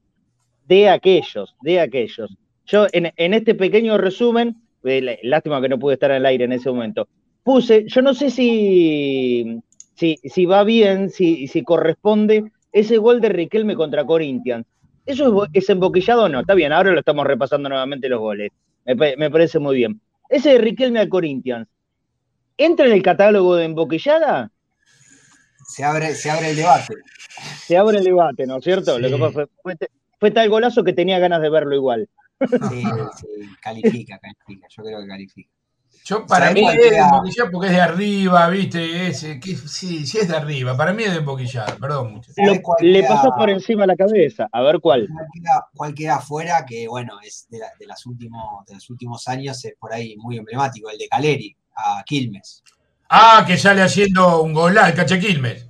de aquellos, de aquellos. Yo en, en este pequeño resumen, eh, lá- lástima que no pude estar al aire en ese momento, puse, yo no sé si, si, si va bien, si, si corresponde ese gol de Riquelme contra Corinthians. ¿Eso es, es emboquillado o no? Está bien, ahora lo estamos repasando nuevamente los goles. Me, me parece muy bien. Ese de Riquelme al Corinthians, ¿entra en el catálogo de emboquillada? Se abre, se abre el debate. Se abre el debate, ¿no es cierto? Lo que pasa fue, fue, fue tal golazo que tenía ganas de verlo igual. Sí, sí, califica, califica. Yo creo que califica. Yo, para ¿Sabés mí es de emboquillar porque es de arriba, ¿viste? Es, eh, que, sí, sí es de arriba. Para mí es de emboquillar, perdón mucho. Lo- le pasó por encima la cabeza. A ver cuál. ¿Cuál queda, cuál queda afuera? Que bueno, es de, la- de las últimos, de los últimos años, es por ahí muy emblemático, el de Caleri a Quilmes. Ah, que sale haciendo un golazo, Cachequilmes.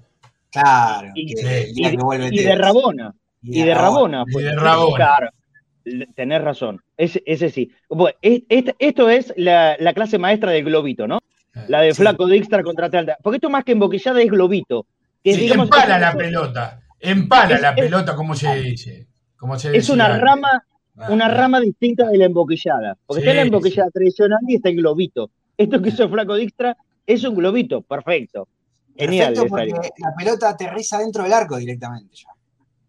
Claro, Y, que el y- que vuelve y de. Rabona. Y de Rabona. Y de Rabona. Claro, tenés razón. Ese, ese sí. Bueno, es- este- esto es la, la clase maestra del globito, ¿no? La de Flaco Dixtra contra Atlanta. Porque esto más que emboquillada es globito. Que Sí, digamos, empala es- la pelota. Empala es- la es- pelota, como se dice. Como se es una rama, Ah, una ah. rama distinta de la emboquillada. Porque Sí, está la emboquillada tradicional y está el globito. Esto que hizo Flaco Dixtra es un globito. Perfecto. Genial. Perfecto, porque la pelota aterriza dentro del arco directamente ya.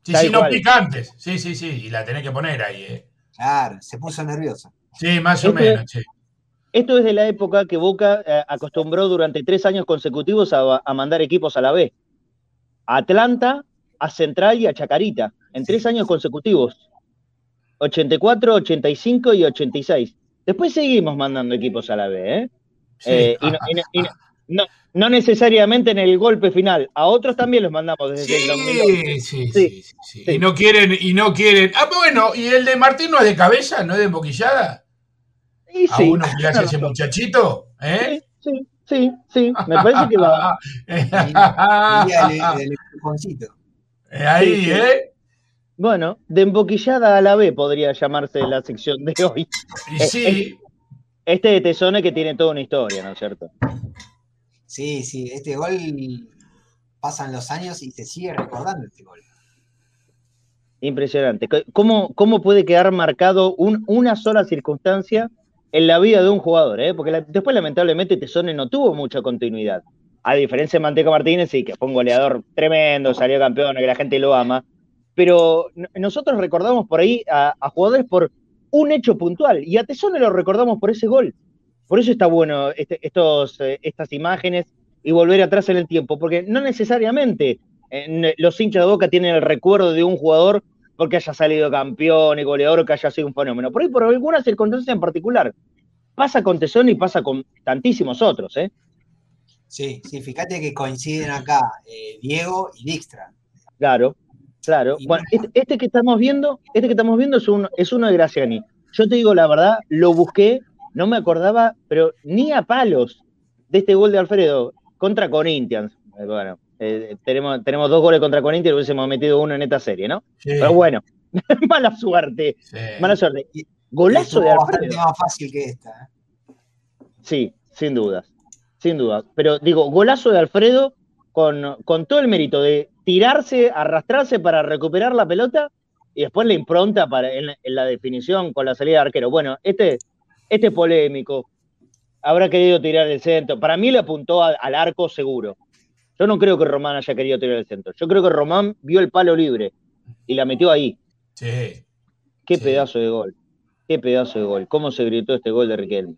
Sí, Tal sí, no cual. pica antes. Sí, sí, sí. Y la tenés que poner ahí, ¿eh? Claro, se puso nervioso. Sí, más o menos, sí. Esto es de la época que Boca eh, acostumbró durante tres años consecutivos a, a mandar equipos a la B. A Atlanta, a Central y a Chacarita, en tres años consecutivos. 84, 85 y 86. Después seguimos mandando equipos a la B, ¿eh? Sí. Eh, y no, y no- y no- no- no necesariamente en el golpe final. A otros también los mandamos desde el 2011. Sí, sí, sí, sí, sí. Y no quieren, y no quieren. Ah, bueno, ¿y el de Martín no es de cabeza? ¿No es de emboquillada? Y A sí, uno que le hace ese muchachito, ¿eh? Sí, sí, sí. Me parece que va. *laughs* El. Eh, Ahí, Sí, sí. ¿eh? Bueno, de emboquillada a la B podría llamarse la sección de hoy. Y Eh, sí. Este de Tesone que tiene toda una historia, ¿no es cierto? Sí, sí, este gol pasan los años y se sigue recordando este gol. Impresionante. ¿Cómo, cómo puede quedar marcado un- una sola circunstancia en la vida de un jugador? eh? Porque la- después, lamentablemente, Tesone no tuvo mucha continuidad. A diferencia de Manteca Martínez, sí, que fue un goleador tremendo, salió campeón, que la gente lo ama. Pero nosotros recordamos por ahí a, a jugadores por un hecho puntual y a Tesone lo recordamos por ese gol. Por eso está bueno este- estos, eh, estas imágenes y volver atrás en el tiempo, porque no necesariamente en- los hinchas de Boca tienen el recuerdo de un jugador porque haya salido campeón y goleador o que haya sido un fenómeno. Por ahí por alguna circunstancia en particular. Pasa con Tesón y pasa con tantísimos otros, ¿eh? Sí, sí, fíjate que coinciden acá eh, Diego y Dijkstra. Claro, claro. Bueno, este, este que estamos viendo, este que estamos viendo es, un, es uno de Graciani. Yo te digo la verdad, lo busqué, no me acordaba, pero ni a palos de este gol de Alfredo contra Corinthians. Eh, Bueno, eh, tenemos, tenemos dos goles contra Corinthians y hubiésemos metido uno en esta serie, ¿no? Sí. Pero bueno, *laughs* mala suerte, mala suerte. Golazo de Alfredo. más fácil que esta. ¿eh? Sí, sin dudas, sin dudas. Pero digo, golazo de Alfredo con, con todo el mérito de tirarse, arrastrarse para recuperar la pelota y después la impronta para, en, la- en la definición con la salida de arquero. Bueno, este, este es polémico. Habrá querido tirar el centro. Para mí le apuntó a- al arco seguro. Yo no creo que Román haya querido tirar el centro. Yo creo que Román vio el palo libre y la metió ahí. Sí. Qué pedazo de gol. Qué pedazo de gol. Cómo se gritó este gol de Riquelme.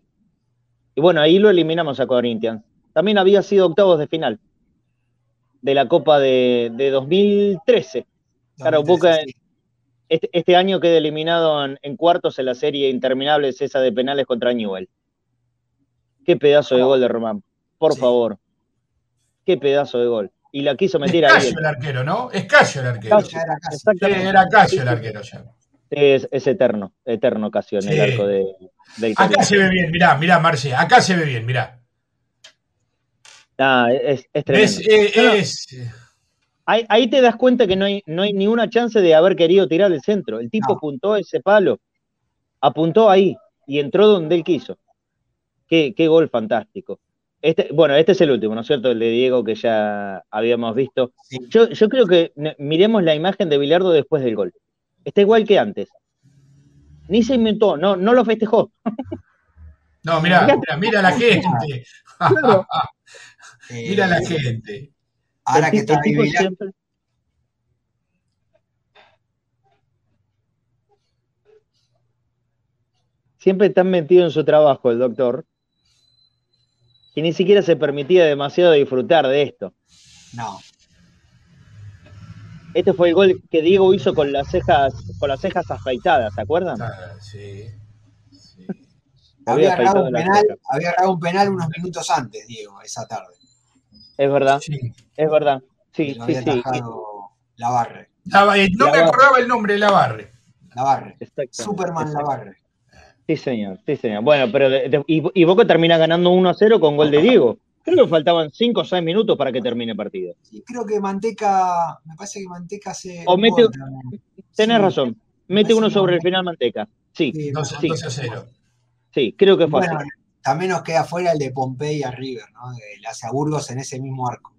Y bueno, ahí lo eliminamos a Corinthians. También había sido octavos de final de la Copa de, de 2013. Claro, Boca este, este año queda eliminado en, en cuartos en la serie interminable esa de penales contra Newell. Qué pedazo de gol de Román. Por favor. Qué pedazo de gol. y la quiso meter es ahí. El arquero, ¿no? Es Cayo el arquero. Sí, era Cayo el arquero ya. Es, es eterno, eterno Casio en el arco de, del Acá se ve bien, mirá, mirá, Marce, acá se ve bien, mirá. Ah, es, es tremendo. Es, eh, ahí, ahí te das cuenta que no hay, no hay ni una chance de haber querido tirar el centro. El tipo apuntó ese palo, apuntó ahí y entró donde él quiso. Qué, qué gol fantástico. Este, bueno, este es el último, ¿no es cierto? El de Diego que ya habíamos visto. Yo, yo creo que miremos la imagen de Bilardo después del gol. Está igual que antes. Ni se inventó, no, no lo festejó. No, mirá, *laughs* mirá, mira la gente. Claro. Mira la gente. Ahora que está Vilar- siempre- tan metido en su trabajo el doctor que ni siquiera se permitía demasiado disfrutar de esto. No. Este fue el gol que Diego hizo con las cejas, con las cejas afeitadas, ¿se acuerdan? Sí. *laughs* Había Había errado un penal, había errado un penal unos minutos antes, Diego, esa tarde. Es verdad, es verdad. Sí, Lo sí, había sí. atajado Lavarre. Lava- eh, no me Lavarre. acordaba el nombre de Lavarre. Lavarre. Exactamente, Superman exacto. Lavarre. Sí, señor, sí, señor. Bueno, pero de- de- y, y Boca termina ganando 1 a 0 con gol de Diego. Creo que faltaban 5 o 6 minutos para que termine el partido. Y creo que Manteca, me parece que Manteca hace. O un mete, tenés Sí. razón, mete uno sobre el final Manteca. Sí, Sí, sí, 12 a 0. sí, creo que fue Bueno, así. También nos queda fuera el de Pompey a River, ¿no? Que Le hace a Burgos en ese mismo arco.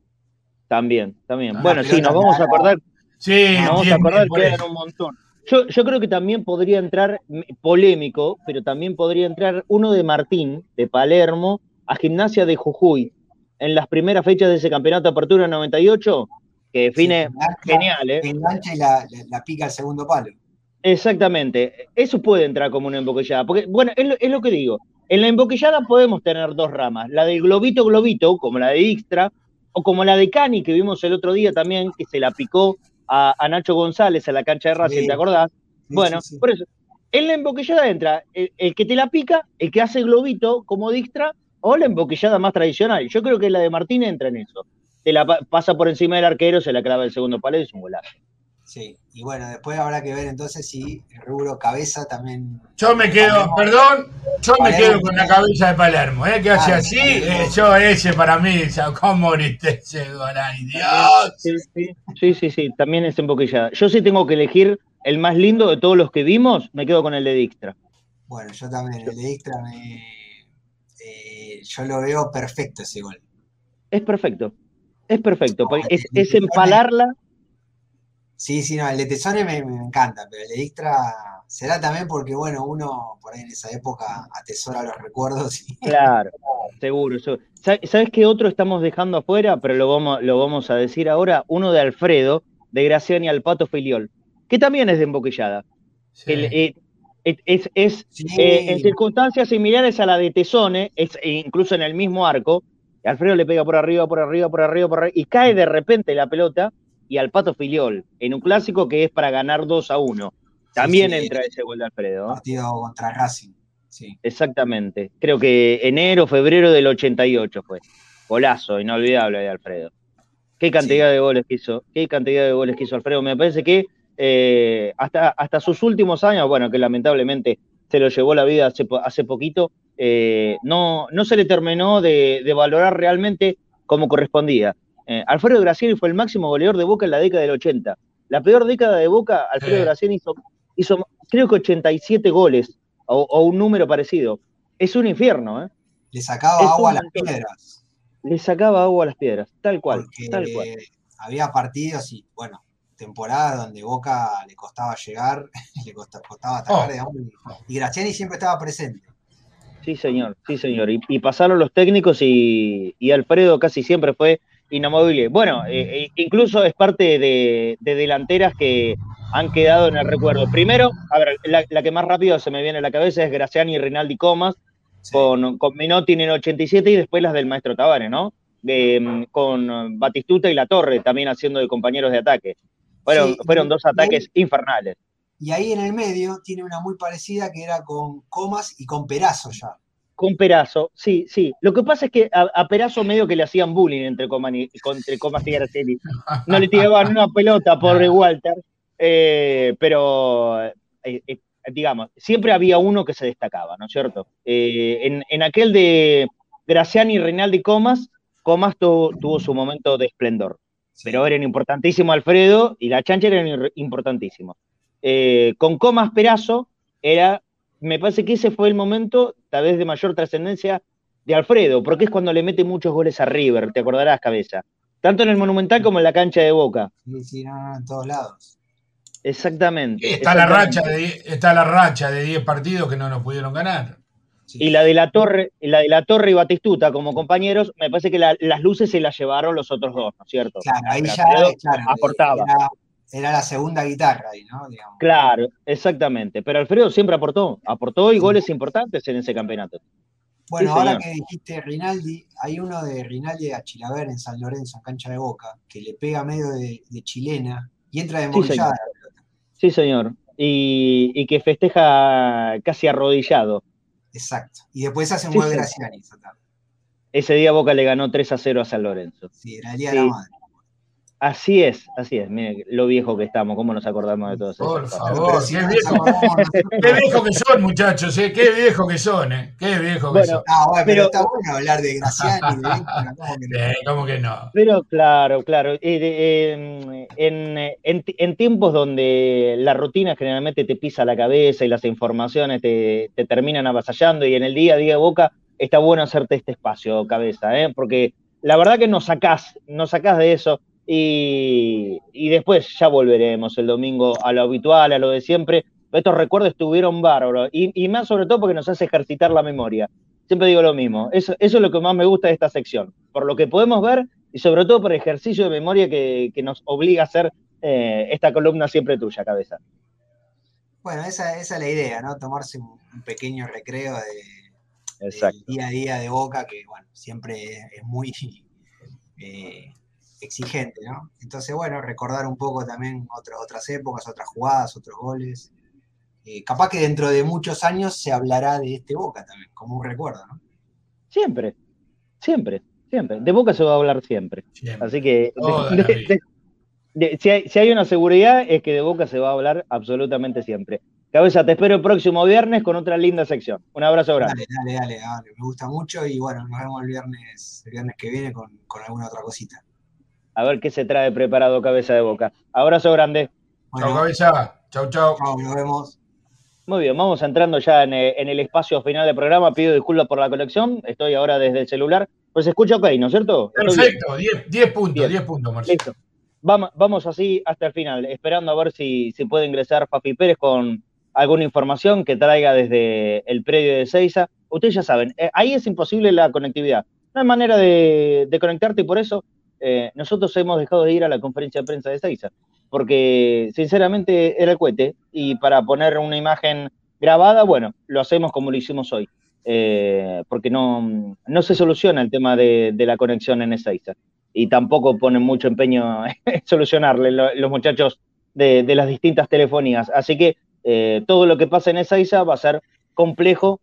También, también. Ah, Bueno, sí, nos vamos a acordar. Sí, nos vamos a acordar que eran un montón. Yo, yo creo que también podría entrar polémico, pero también podría entrar uno de Martín, de Palermo, a Gimnasia de Jujuy, en las primeras fechas de ese campeonato de apertura 98, que define genial, ¿eh? Engancha y la, la- la pica al segundo palo. Exactamente. Eso puede entrar como una emboquillada. Porque, bueno, es lo, es lo que digo. En la emboquillada podemos tener dos ramas. La del globito globito, como la de Ixtra, o como la de Cani, que vimos el otro día también, que se la picó a, a Nacho González a la cancha de Racing, Sí. ¿te acordás? Sí, bueno, sí, por eso. En la emboquillada entra el, el que te la pica, el que hace globito como Dijkstra, o la emboquillada más tradicional. Yo creo que la de Martín entra en eso. Te la pa- pasa por encima del arquero, se la clava el segundo palo y es un golazo. Sí. Y bueno, después habrá que ver entonces si el rubro cabeza también. Yo me quedo, perdón, yo me quedo con la cabeza de Palermo, ¿eh? que hace Ah, así, eh, yo ese para mí, o sea, ¿cómo grité ese gol? ¡Ay, Dios! Sí, sí, sí, sí, sí, también es emboquillada. Yo sí tengo que elegir el más lindo de todos los que vimos, me quedo con el de Dijkstra. Bueno, yo también, el de Extra me. eh, yo lo veo perfecto ese gol. Es perfecto, es perfecto, porque es, empalarla, Sí, sí, no, el de Tesone me, me encanta, pero el de Extra será también porque, bueno, uno por ahí en esa época atesora los recuerdos y claro, seguro. ¿Sabes qué otro estamos dejando afuera? Pero lo vamos, lo vamos a decir ahora, uno de Alfredo, de Graciani al Pato Filiol, que también es de emboquillada. El- eh, es, es- es, eh, en circunstancias similares a la de Tesone, es, e incluso en el mismo arco, Alfredo le pega por arriba, por arriba, por arriba, por arriba, y cae de repente la pelota y al Pato Filiol, en un clásico que es para ganar 2 a 1. También sí. entra ese gol de Alfredo. partido contra Racing. Sí. Exactamente. Creo que enero, febrero del 88 fue. Golazo, inolvidable de Alfredo. Qué cantidad de goles que hizo, qué cantidad de goles que hizo Alfredo. Me parece que eh, hasta, hasta sus últimos años, bueno, que lamentablemente se lo llevó la vida hace, hace poquito, eh, no, no se le terminó de, de valorar realmente como correspondía. Eh, Alfredo Graciani fue el máximo goleador de Boca en la década del 80. La peor década de Boca, Alfredo Sí. Graciani hizo, hizo creo que 87 goles o, o un número parecido. Es un infierno, ¿eh? Le sacaba Es agua a las montón. piedras. Le sacaba agua a las piedras, tal cual, porque tal cual. había partidos y, bueno, temporadas donde Boca le costaba llegar, *laughs* le costa- costaba atacar, Oh. digamos, y- y Graciani siempre estaba presente. Sí, señor, sí, señor. Y, y pasaron los técnicos y, y Alfredo casi siempre fue inamovible. Bueno, eh, eh, incluso es parte de, de delanteras que han quedado en el recuerdo. Primero, a ver, la, la que más rápido se me viene a la cabeza es Graciani y Rinaldi Comas, con, con Menotti en el 87 y después las del maestro Tavares, ¿no? De, mm, con Batistuta y La Torre también haciendo de compañeros de ataque. Fueron, Sí, fueron dos ahí- ataques infernales. Y ahí en el medio tiene una muy parecida que era con Comas y con Perazo ya. Con Perazo, sí, sí. Lo que pasa es que a, a Perazo medio que le hacían bullying entre comas, y, entre comas y. No le tiraban una pelota, pobre Walter. eh, pero, eh, eh, digamos, siempre había uno que se destacaba, ¿no es cierto? En, en aquel de Graciani, Reinaldi Comas, Comas tu- tuvo su momento de esplendor. Pero eran importantísimos Alfredo y la chancha eran importantísimos. Eh, con Comas Perazo era, me parece que ese fue el momento tal vez de mayor trascendencia de Alfredo, porque es cuando le mete muchos goles a River, te acordarás, cabeza. Tanto en el Monumental como en la cancha de Boca. Sí, sí, no, no, en todos lados. Exactamente. Está la, racha de, está la racha de 10 partidos que no nos pudieron ganar. Y la de la Torre, y la de la Torre y Batistuta como compañeros, me parece que la- las luces se las llevaron los otros dos, ¿no es cierto? Claro, ahí ya claro, aportaba. Era, era la segunda guitarra ahí, ¿no? Digamos. Claro, exactamente. Pero Alfredo siempre aportó, aportó y goles importantes en ese campeonato. Bueno, Sí, ahora que dijiste Rinaldi, hay uno de Rinaldi a Chilaver en San Lorenzo, en cancha de Boca, que le pega medio de, de chilena y entra de Sí, señor. Sí, señor. Y, y que festeja casi arrodillado. Exacto. Y después hace un Sí, gol. Graciani. Ese día Boca le ganó 3 a 0 a San Lorenzo. Sí, era el día de la madre. Así es, así es. Mire lo viejo que estamos, cómo nos acordamos de todos Por favor, cosas. qué viejo, qué viejo que son, muchachos, ¿eh? Qué viejo que son, ¿eh? Qué viejo que Bueno, son. Ah, bueno, pero, Pero- está bueno hablar de Graciani, de ¿cómo que no? Eh, ¿Cómo que no? Pero claro, claro. eh, eh, en, en- en tiempos donde la rutina generalmente te pisa la cabeza y las informaciones te, te terminan avasallando y en el día a día de Boca está bueno hacerte este espacio, cabeza, ¿eh? porque la verdad que nos sacás, nos sacás de eso y, y después ya volveremos el domingo a lo habitual, a lo de siempre. Estos recuerdos estuvieron bárbaros y, y más sobre todo porque nos hace ejercitar la memoria. Siempre digo lo mismo, eso, eso es lo que más me gusta de esta sección, por lo que podemos ver y sobre todo por el ejercicio de memoria que, que nos obliga a hacer eh, esta columna siempre tuya, cabeza. Bueno, esa, esa es la idea, ¿no? Tomarse un, un pequeño recreo de, día a día de Boca, que bueno, siempre es, es muy *laughs* eh, exigente, ¿no? Entonces, bueno, recordar un poco también otras otras épocas, otras jugadas, otros goles. Eh, capaz que dentro de muchos años se hablará de este Boca también, como un recuerdo, ¿no? Siempre, siempre, siempre. De Boca se va a hablar siempre. Así que de- de- de- si, hay, si hay una seguridad es que de Boca se va a hablar absolutamente siempre. Cabeza, te espero el próximo viernes con otra linda sección. Un abrazo grande. Dale, dale, dale, dale, me gusta mucho y bueno, nos vemos el viernes, el viernes que viene con, con alguna otra cosita. A ver qué se trae preparado Cabeza de Boca. Abrazo grande. Chau, cabeza. Chau, chau. nos vemos. Muy bien, vamos entrando ya en, eh, en el espacio final del programa. Pido disculpas por la conexión. Estoy ahora desde el celular. Pues escucha ok, ¿no es cierto? Perfecto, 10 10 puntos, 10 puntos, Marcelo. Listo. Vamos, vamos así hasta el final, esperando a ver si, si puede ingresar Fafi Pérez con alguna información que traiga desde el predio de Seiza. Ustedes ya saben, eh, ahí es imposible la conectividad. No hay manera de, de conectarte y por eso eh, nosotros hemos dejado de ir a la conferencia de prensa de Seiza, porque sinceramente era el cohete y para poner una imagen grabada, bueno, lo hacemos como lo hicimos hoy, eh, porque no, no se soluciona el tema de, la conexión en Ezeiza y tampoco ponen mucho empeño *laughs* en solucionarle lo- los muchachos de, de las distintas telefonías. Así que eh, todo lo que pasa en Ezeiza va a ser complejo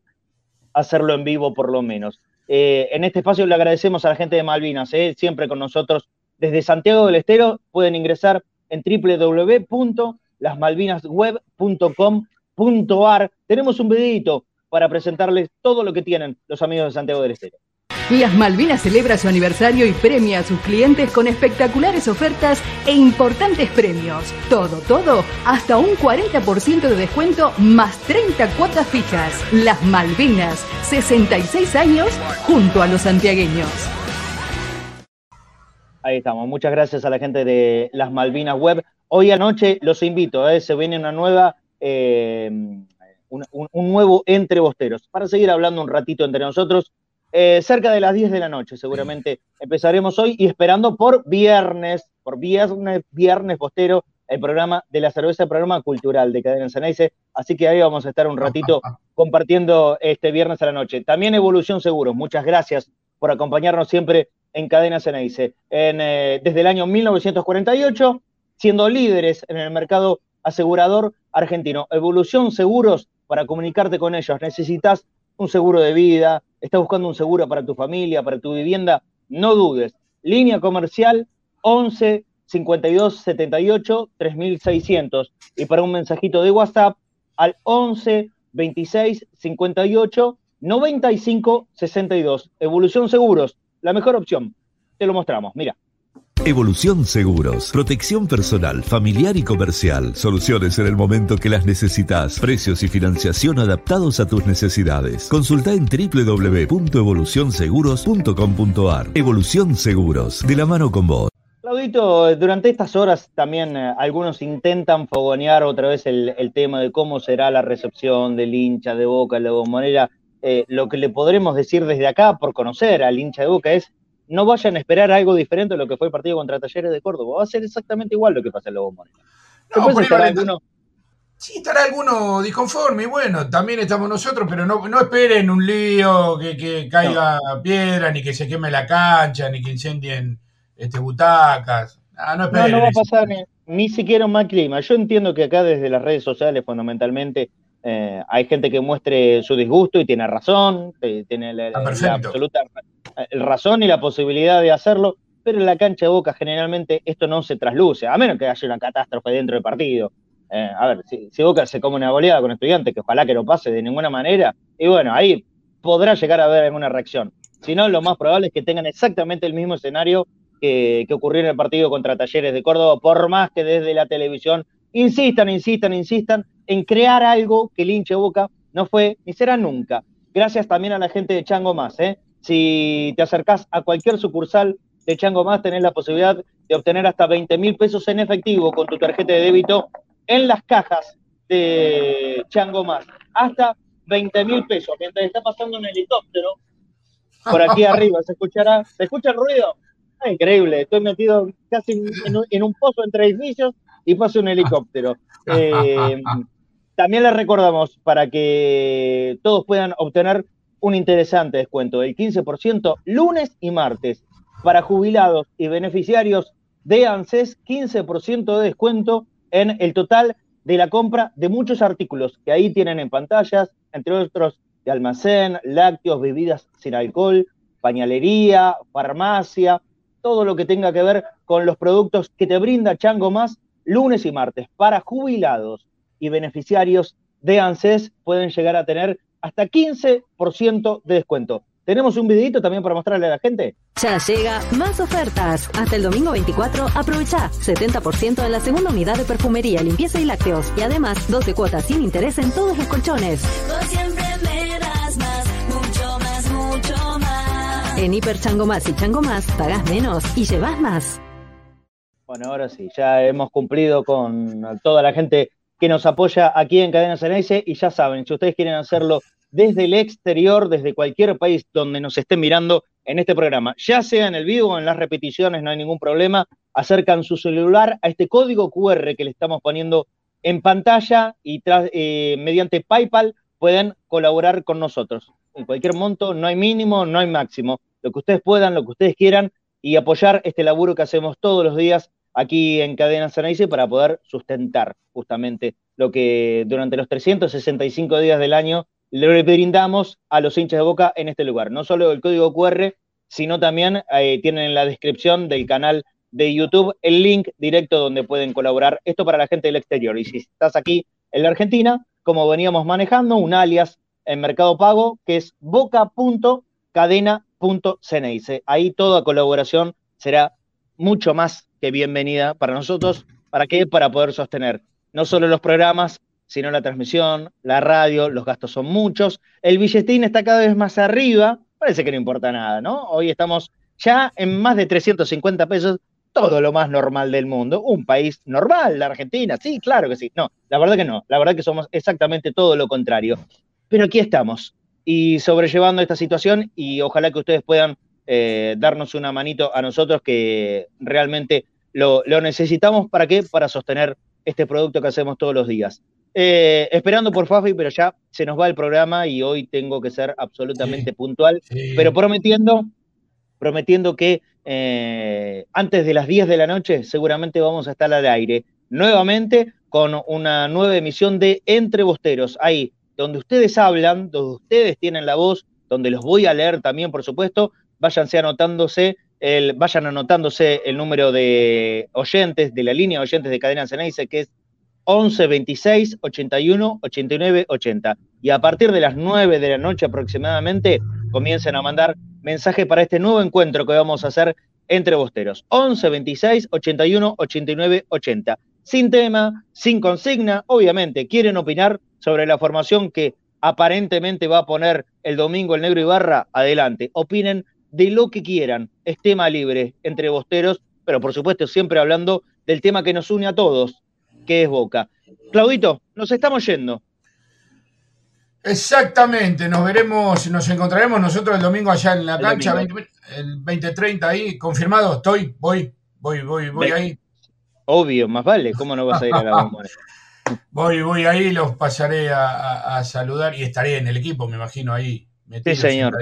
hacerlo en vivo por lo menos. Eh, en este espacio le agradecemos a la gente de Malvinas, eh, siempre con nosotros desde Santiago del Estero. Pueden ingresar en www.lasmalvinasweb.com.ar. Tenemos un videito para presentarles todo lo que tienen los amigos de Santiago del Estero. Las Malvinas celebra su aniversario y premia a sus clientes con espectaculares ofertas e importantes premios. Todo, todo, hasta un 40% de descuento más 30 cuotas fijas. Las Malvinas, 66 años junto a los santiagueños. Ahí estamos. Muchas gracias a la gente de las Malvinas Web. Hoy anoche los invito, ¿eh? se viene una nueva, eh, un, nuevo Entre Bosteros para seguir hablando un ratito entre nosotros. Eh, cerca de las 10 de la noche, seguramente empezaremos hoy y esperando por viernes, por viernes, viernes Bostero, el programa de la cerveza, el programa cultural de Cadena Ceneice. Así que ahí vamos a estar un ratito *laughs* compartiendo este viernes a la noche. También Evolución Seguros, muchas gracias por acompañarnos siempre en Cadena Ceneice. En, eh, desde el año 1948, siendo líderes en el mercado asegurador argentino. Evolución Seguros, para comunicarte con ellos, necesitas un seguro de vida, estás buscando un seguro para tu familia, para tu vivienda, no dudes. Línea comercial 11 52 78 3600 y para un mensajito de WhatsApp al 11 26 58 95 62. Evolución Seguros, la mejor opción. Te lo mostramos, mira. Evolución Seguros, protección personal, familiar y comercial, soluciones en el momento que las necesitas, precios y financiación adaptados a tus necesidades. Consulta en www.evolucionseguros.com.ar. Evolución Seguros, de la mano con vos. Claudito, durante estas horas también eh, algunos intentan fogonear otra vez el, tema de cómo será la recepción del hincha de Boca, la bombonera. Eh, lo que le podremos decir desde acá, por conocer al hincha de Boca, es no vayan a esperar algo diferente de lo que fue el partido contra Talleres de Córdoba. Va a ser exactamente igual lo que pasa en la bombonera. No, estará alguno... Sí, estará alguno disconforme, y bueno, también estamos nosotros, pero no, no esperen un lío, que, que caiga no. piedra, ni que se queme la cancha, ni que incendien este, butacas. Ah, no, no, no, va a pasar ni, ni, siquiera un mal clima. Yo entiendo que acá desde las redes sociales fundamentalmente eh, hay gente que muestre su disgusto y tiene razón, tiene la, ah, la absoluta razón y la posibilidad de hacerlo, pero en la cancha de Boca generalmente esto no se trasluce, a menos que haya una catástrofe dentro del partido. Eh, a ver, si, Boca se come una goleada con estudiantes, que ojalá que no pase de ninguna manera, y bueno, ahí podrá llegar a haber alguna reacción. Si no, lo más probable es que tengan exactamente el mismo escenario que, que ocurrió en el partido contra Talleres de Córdoba, por más que desde la televisión insistan, insistan, insistan en crear algo que el hinche Boca no fue ni será nunca. Gracias también a la gente de Chango Más. ¿eh? Si te acercás a cualquier sucursal de Chango Más, tenés la posibilidad de obtener hasta 20 mil pesos en efectivo con tu tarjeta de débito en las cajas de Chango Más. Hasta 20 mil pesos. Mientras está pasando un helicóptero por aquí *laughs* arriba, ¿se escuchará? ¿Se escucha el ruido? Ah, increíble, estoy metido casi en un, en un pozo entre edificios y pasa un helicóptero. *laughs* Eh, también les recordamos para que todos puedan obtener un interesante descuento del 15% lunes y martes. Para jubilados y beneficiarios de ANSES, 15% de descuento en el total de la compra de muchos artículos que ahí tienen en pantallas, entre otros de almacén, lácteos, bebidas sin alcohol, pañalería, farmacia, todo lo que tenga que ver con los productos que te brinda Chango Más lunes y martes. Para jubilados y beneficiarios de ANSES pueden llegar a tener hasta 15% de descuento. ¿Tenemos un videito también para mostrarle a la gente? Ya llega más ofertas. Hasta el domingo 24, aprovecha 70% en la segunda unidad de perfumería, limpieza y lácteos. Y además, 12 cuotas sin interés en todos los colchones. Vos siempre me das más, mucho más, mucho más. En Hiper Chango Más y Chango Más, pagás menos y llevas más. Bueno, ahora sí, ya hemos cumplido con toda la gente que nos apoya aquí en Cadena Ceneice y ya saben, si ustedes quieren hacerlo desde el exterior, desde cualquier país donde nos estén mirando en este programa, ya sea en el vivo o en las repeticiones, no hay ningún problema, acercan su celular a este código QR que le estamos poniendo en pantalla y eh, mediante PayPal pueden colaborar con nosotros. En cualquier monto, no hay mínimo, no hay máximo. Lo que ustedes puedan, lo que ustedes quieran y apoyar este laburo que hacemos todos los días aquí en Cadena Ceneice para poder sustentar justamente lo que durante los 365 días del año le brindamos a los hinchas de Boca en este lugar. No solo el código QR, sino también eh, tienen en la descripción del canal de YouTube el link directo donde pueden colaborar. Esto para la gente del exterior. Y si estás aquí en la Argentina, como veníamos manejando, un alias en Mercado Pago que es boca.cadena.ceneice. Ahí toda colaboración será mucho más que bienvenida para nosotros. ¿Para qué? Para poder sostener no solo los programas, sino la transmisión, la radio, los gastos son muchos. El billetín está cada vez más arriba, parece que no importa nada, ¿no? Hoy estamos ya en más de 350 pesos, todo lo más normal del mundo. Un país normal, la Argentina, sí, claro que sí. No, la verdad que no, la verdad que somos exactamente todo lo contrario. Pero aquí estamos y sobrellevando esta situación y ojalá que ustedes puedan eh, darnos una manito a nosotros que realmente lo, lo, necesitamos. ¿Para qué? Para sostener este producto que hacemos todos los días. Eh, esperando por Fafi, pero ya se nos va el programa y hoy tengo que ser absolutamente sí, puntual, sí. pero prometiendo, prometiendo que eh, antes de las 10 de la noche seguramente vamos a estar al aire nuevamente con una nueva emisión de Entre Bosteros, ahí donde ustedes hablan, donde ustedes tienen la voz, donde los voy a leer también, por supuesto. Váyanse anotándose el, vayan anotándose el número de oyentes, de la línea de oyentes de Cadena Ceneice, que es 11 26 81 89 80. Y a partir de las 9 de la noche aproximadamente, comiencen a mandar mensajes para este nuevo encuentro que vamos a hacer entre bosteros. 11 26 81 89 80. Sin tema, sin consigna, obviamente, quieren opinar sobre la formación que aparentemente va a poner el domingo el negro Ibarra, adelante. Opinen de lo que quieran. Es tema libre entre bosteros, pero por supuesto siempre hablando del tema que nos une a todos, que es Boca. Claudito, nos estamos yendo. Exactamente, nos veremos, nos encontraremos nosotros el domingo allá en la cancha, el 2030 ahí, confirmado, estoy, voy, voy, voy, voy ahí. Obvio, más vale, ¿cómo no vas a ir a la *laughs* bombonera? voy, voy ahí, los pasaré a, saludar y estaré en el equipo, me imagino ahí. Sí, señor.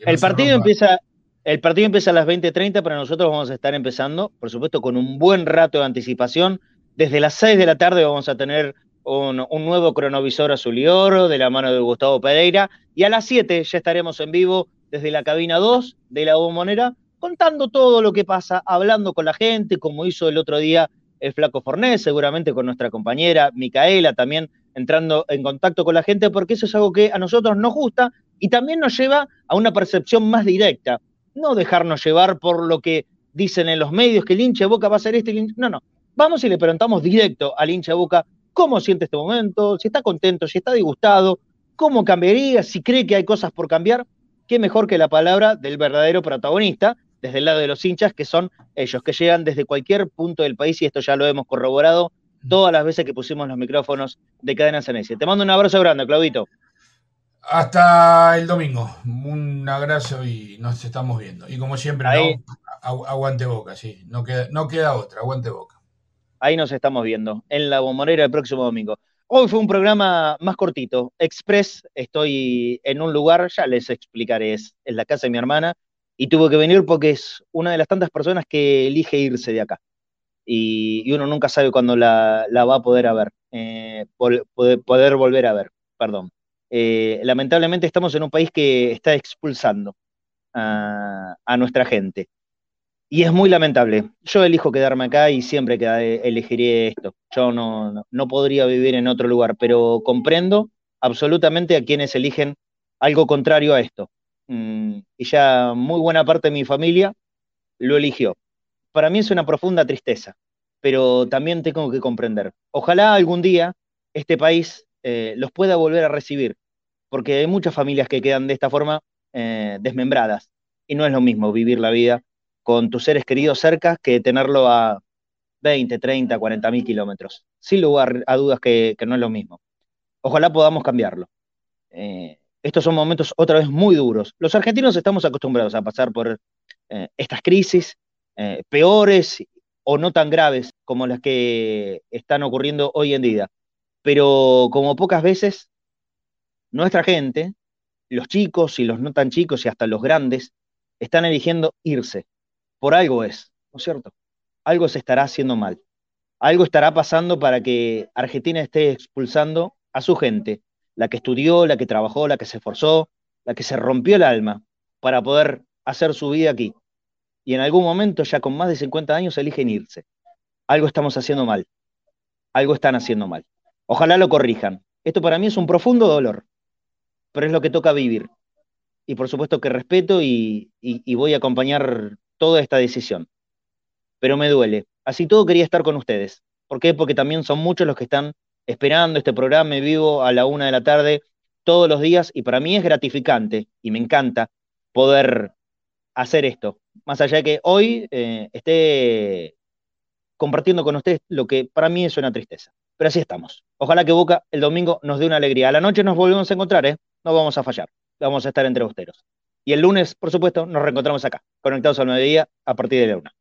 El partido, empieza, el partido empieza a las 20.30, pero nosotros vamos a estar empezando, por supuesto, con un buen rato de anticipación. Desde las 6 de la tarde vamos a tener un, nuevo cronovisor azul y oro de la mano de Gustavo Pereira. Y a las 7 ya estaremos en vivo desde la cabina 2 de la bombonera, contando todo lo que pasa, hablando con la gente, como hizo el otro día el Flaco Fornés, seguramente con nuestra compañera Micaela, también entrando en contacto con la gente, porque eso es algo que a nosotros nos gusta y también nos lleva a una percepción más directa, no dejarnos llevar por lo que dicen en los medios, que el hincha de Boca va a ser este, no, no, vamos y le preguntamos directo al hincha de Boca cómo siente este momento, si está contento, si está disgustado, cómo cambiaría, si cree que hay cosas por cambiar, qué mejor que la palabra del verdadero protagonista, desde el lado de los hinchas, que son ellos, que llegan desde cualquier punto del país, y esto ya lo hemos corroborado todas las veces que pusimos los micrófonos de Cadena Sanese. Te mando un abrazo grande, Claudito. Hasta el domingo. Un abrazo y nos estamos viendo. Y como siempre, aguante boca, sí. No queda, no queda otra, aguante boca. Ahí nos estamos viendo, en la bombonera el próximo domingo. Hoy fue un programa más cortito, express. Estoy en un lugar, ya les explicaré, es en la casa de mi hermana. Y tuve que venir porque es una de las tantas personas que elige irse de acá. Y, uno nunca sabe cuándo la, va a poder a ver, eh, poder volver a ver, perdón. Eh, lamentablemente estamos en un país que está expulsando a, nuestra gente. Y es muy lamentable. Yo elijo quedarme acá y siempre que elegiré esto. Yo no, no, podría vivir en otro lugar, pero comprendo absolutamente a quienes eligen algo contrario a esto. Mm, y ya muy buena parte de mi familia lo eligió. Para mí es una profunda tristeza, pero también tengo que comprender. Ojalá algún día este país eh, los pueda volver a recibir, porque hay muchas familias que quedan de esta forma eh, desmembradas, y no es lo mismo vivir la vida con tus seres queridos cerca que tenerlo a 20, 30, 40 mil kilómetros. Sin lugar a dudas que, no es lo mismo. Ojalá podamos cambiarlo. Eh, estos son momentos otra vez muy duros. Los argentinos estamos acostumbrados a pasar por estas crisis peores o no tan graves como las que están ocurriendo hoy en día pero como pocas veces, nuestra gente, los chicos y los no tan chicos y hasta los grandes, están eligiendo irse. Por algo es, ¿no es cierto? Algo se estará haciendo mal. Algo estará pasando para que Argentina esté expulsando a su gente, la que estudió, la que trabajó, la que se esforzó, la que se rompió el alma para poder hacer su vida aquí. Y en algún momento, ya con más de 50 años, eligen irse. Algo estamos haciendo mal. Algo están haciendo mal. Ojalá lo corrijan. Esto para mí es un profundo dolor, pero es lo que toca vivir. Y por supuesto que respeto y, voy a acompañar toda esta decisión. Pero me duele. Así todo quería estar con ustedes. ¿Por qué? Porque también son muchos los que están esperando este programa vivo a la una de la tarde todos los días y para mí es gratificante y me encanta poder hacer esto. Más allá de que hoy eh, esté compartiendo con ustedes lo que para mí es una tristeza. Pero así estamos. Ojalá que Boca el domingo nos dé una alegría. A la noche nos volvemos a encontrar, ¿eh? No vamos a fallar. Vamos a estar entre ustedes. Y el lunes, por supuesto, nos reencontramos acá, conectados al mediodía a partir de la una.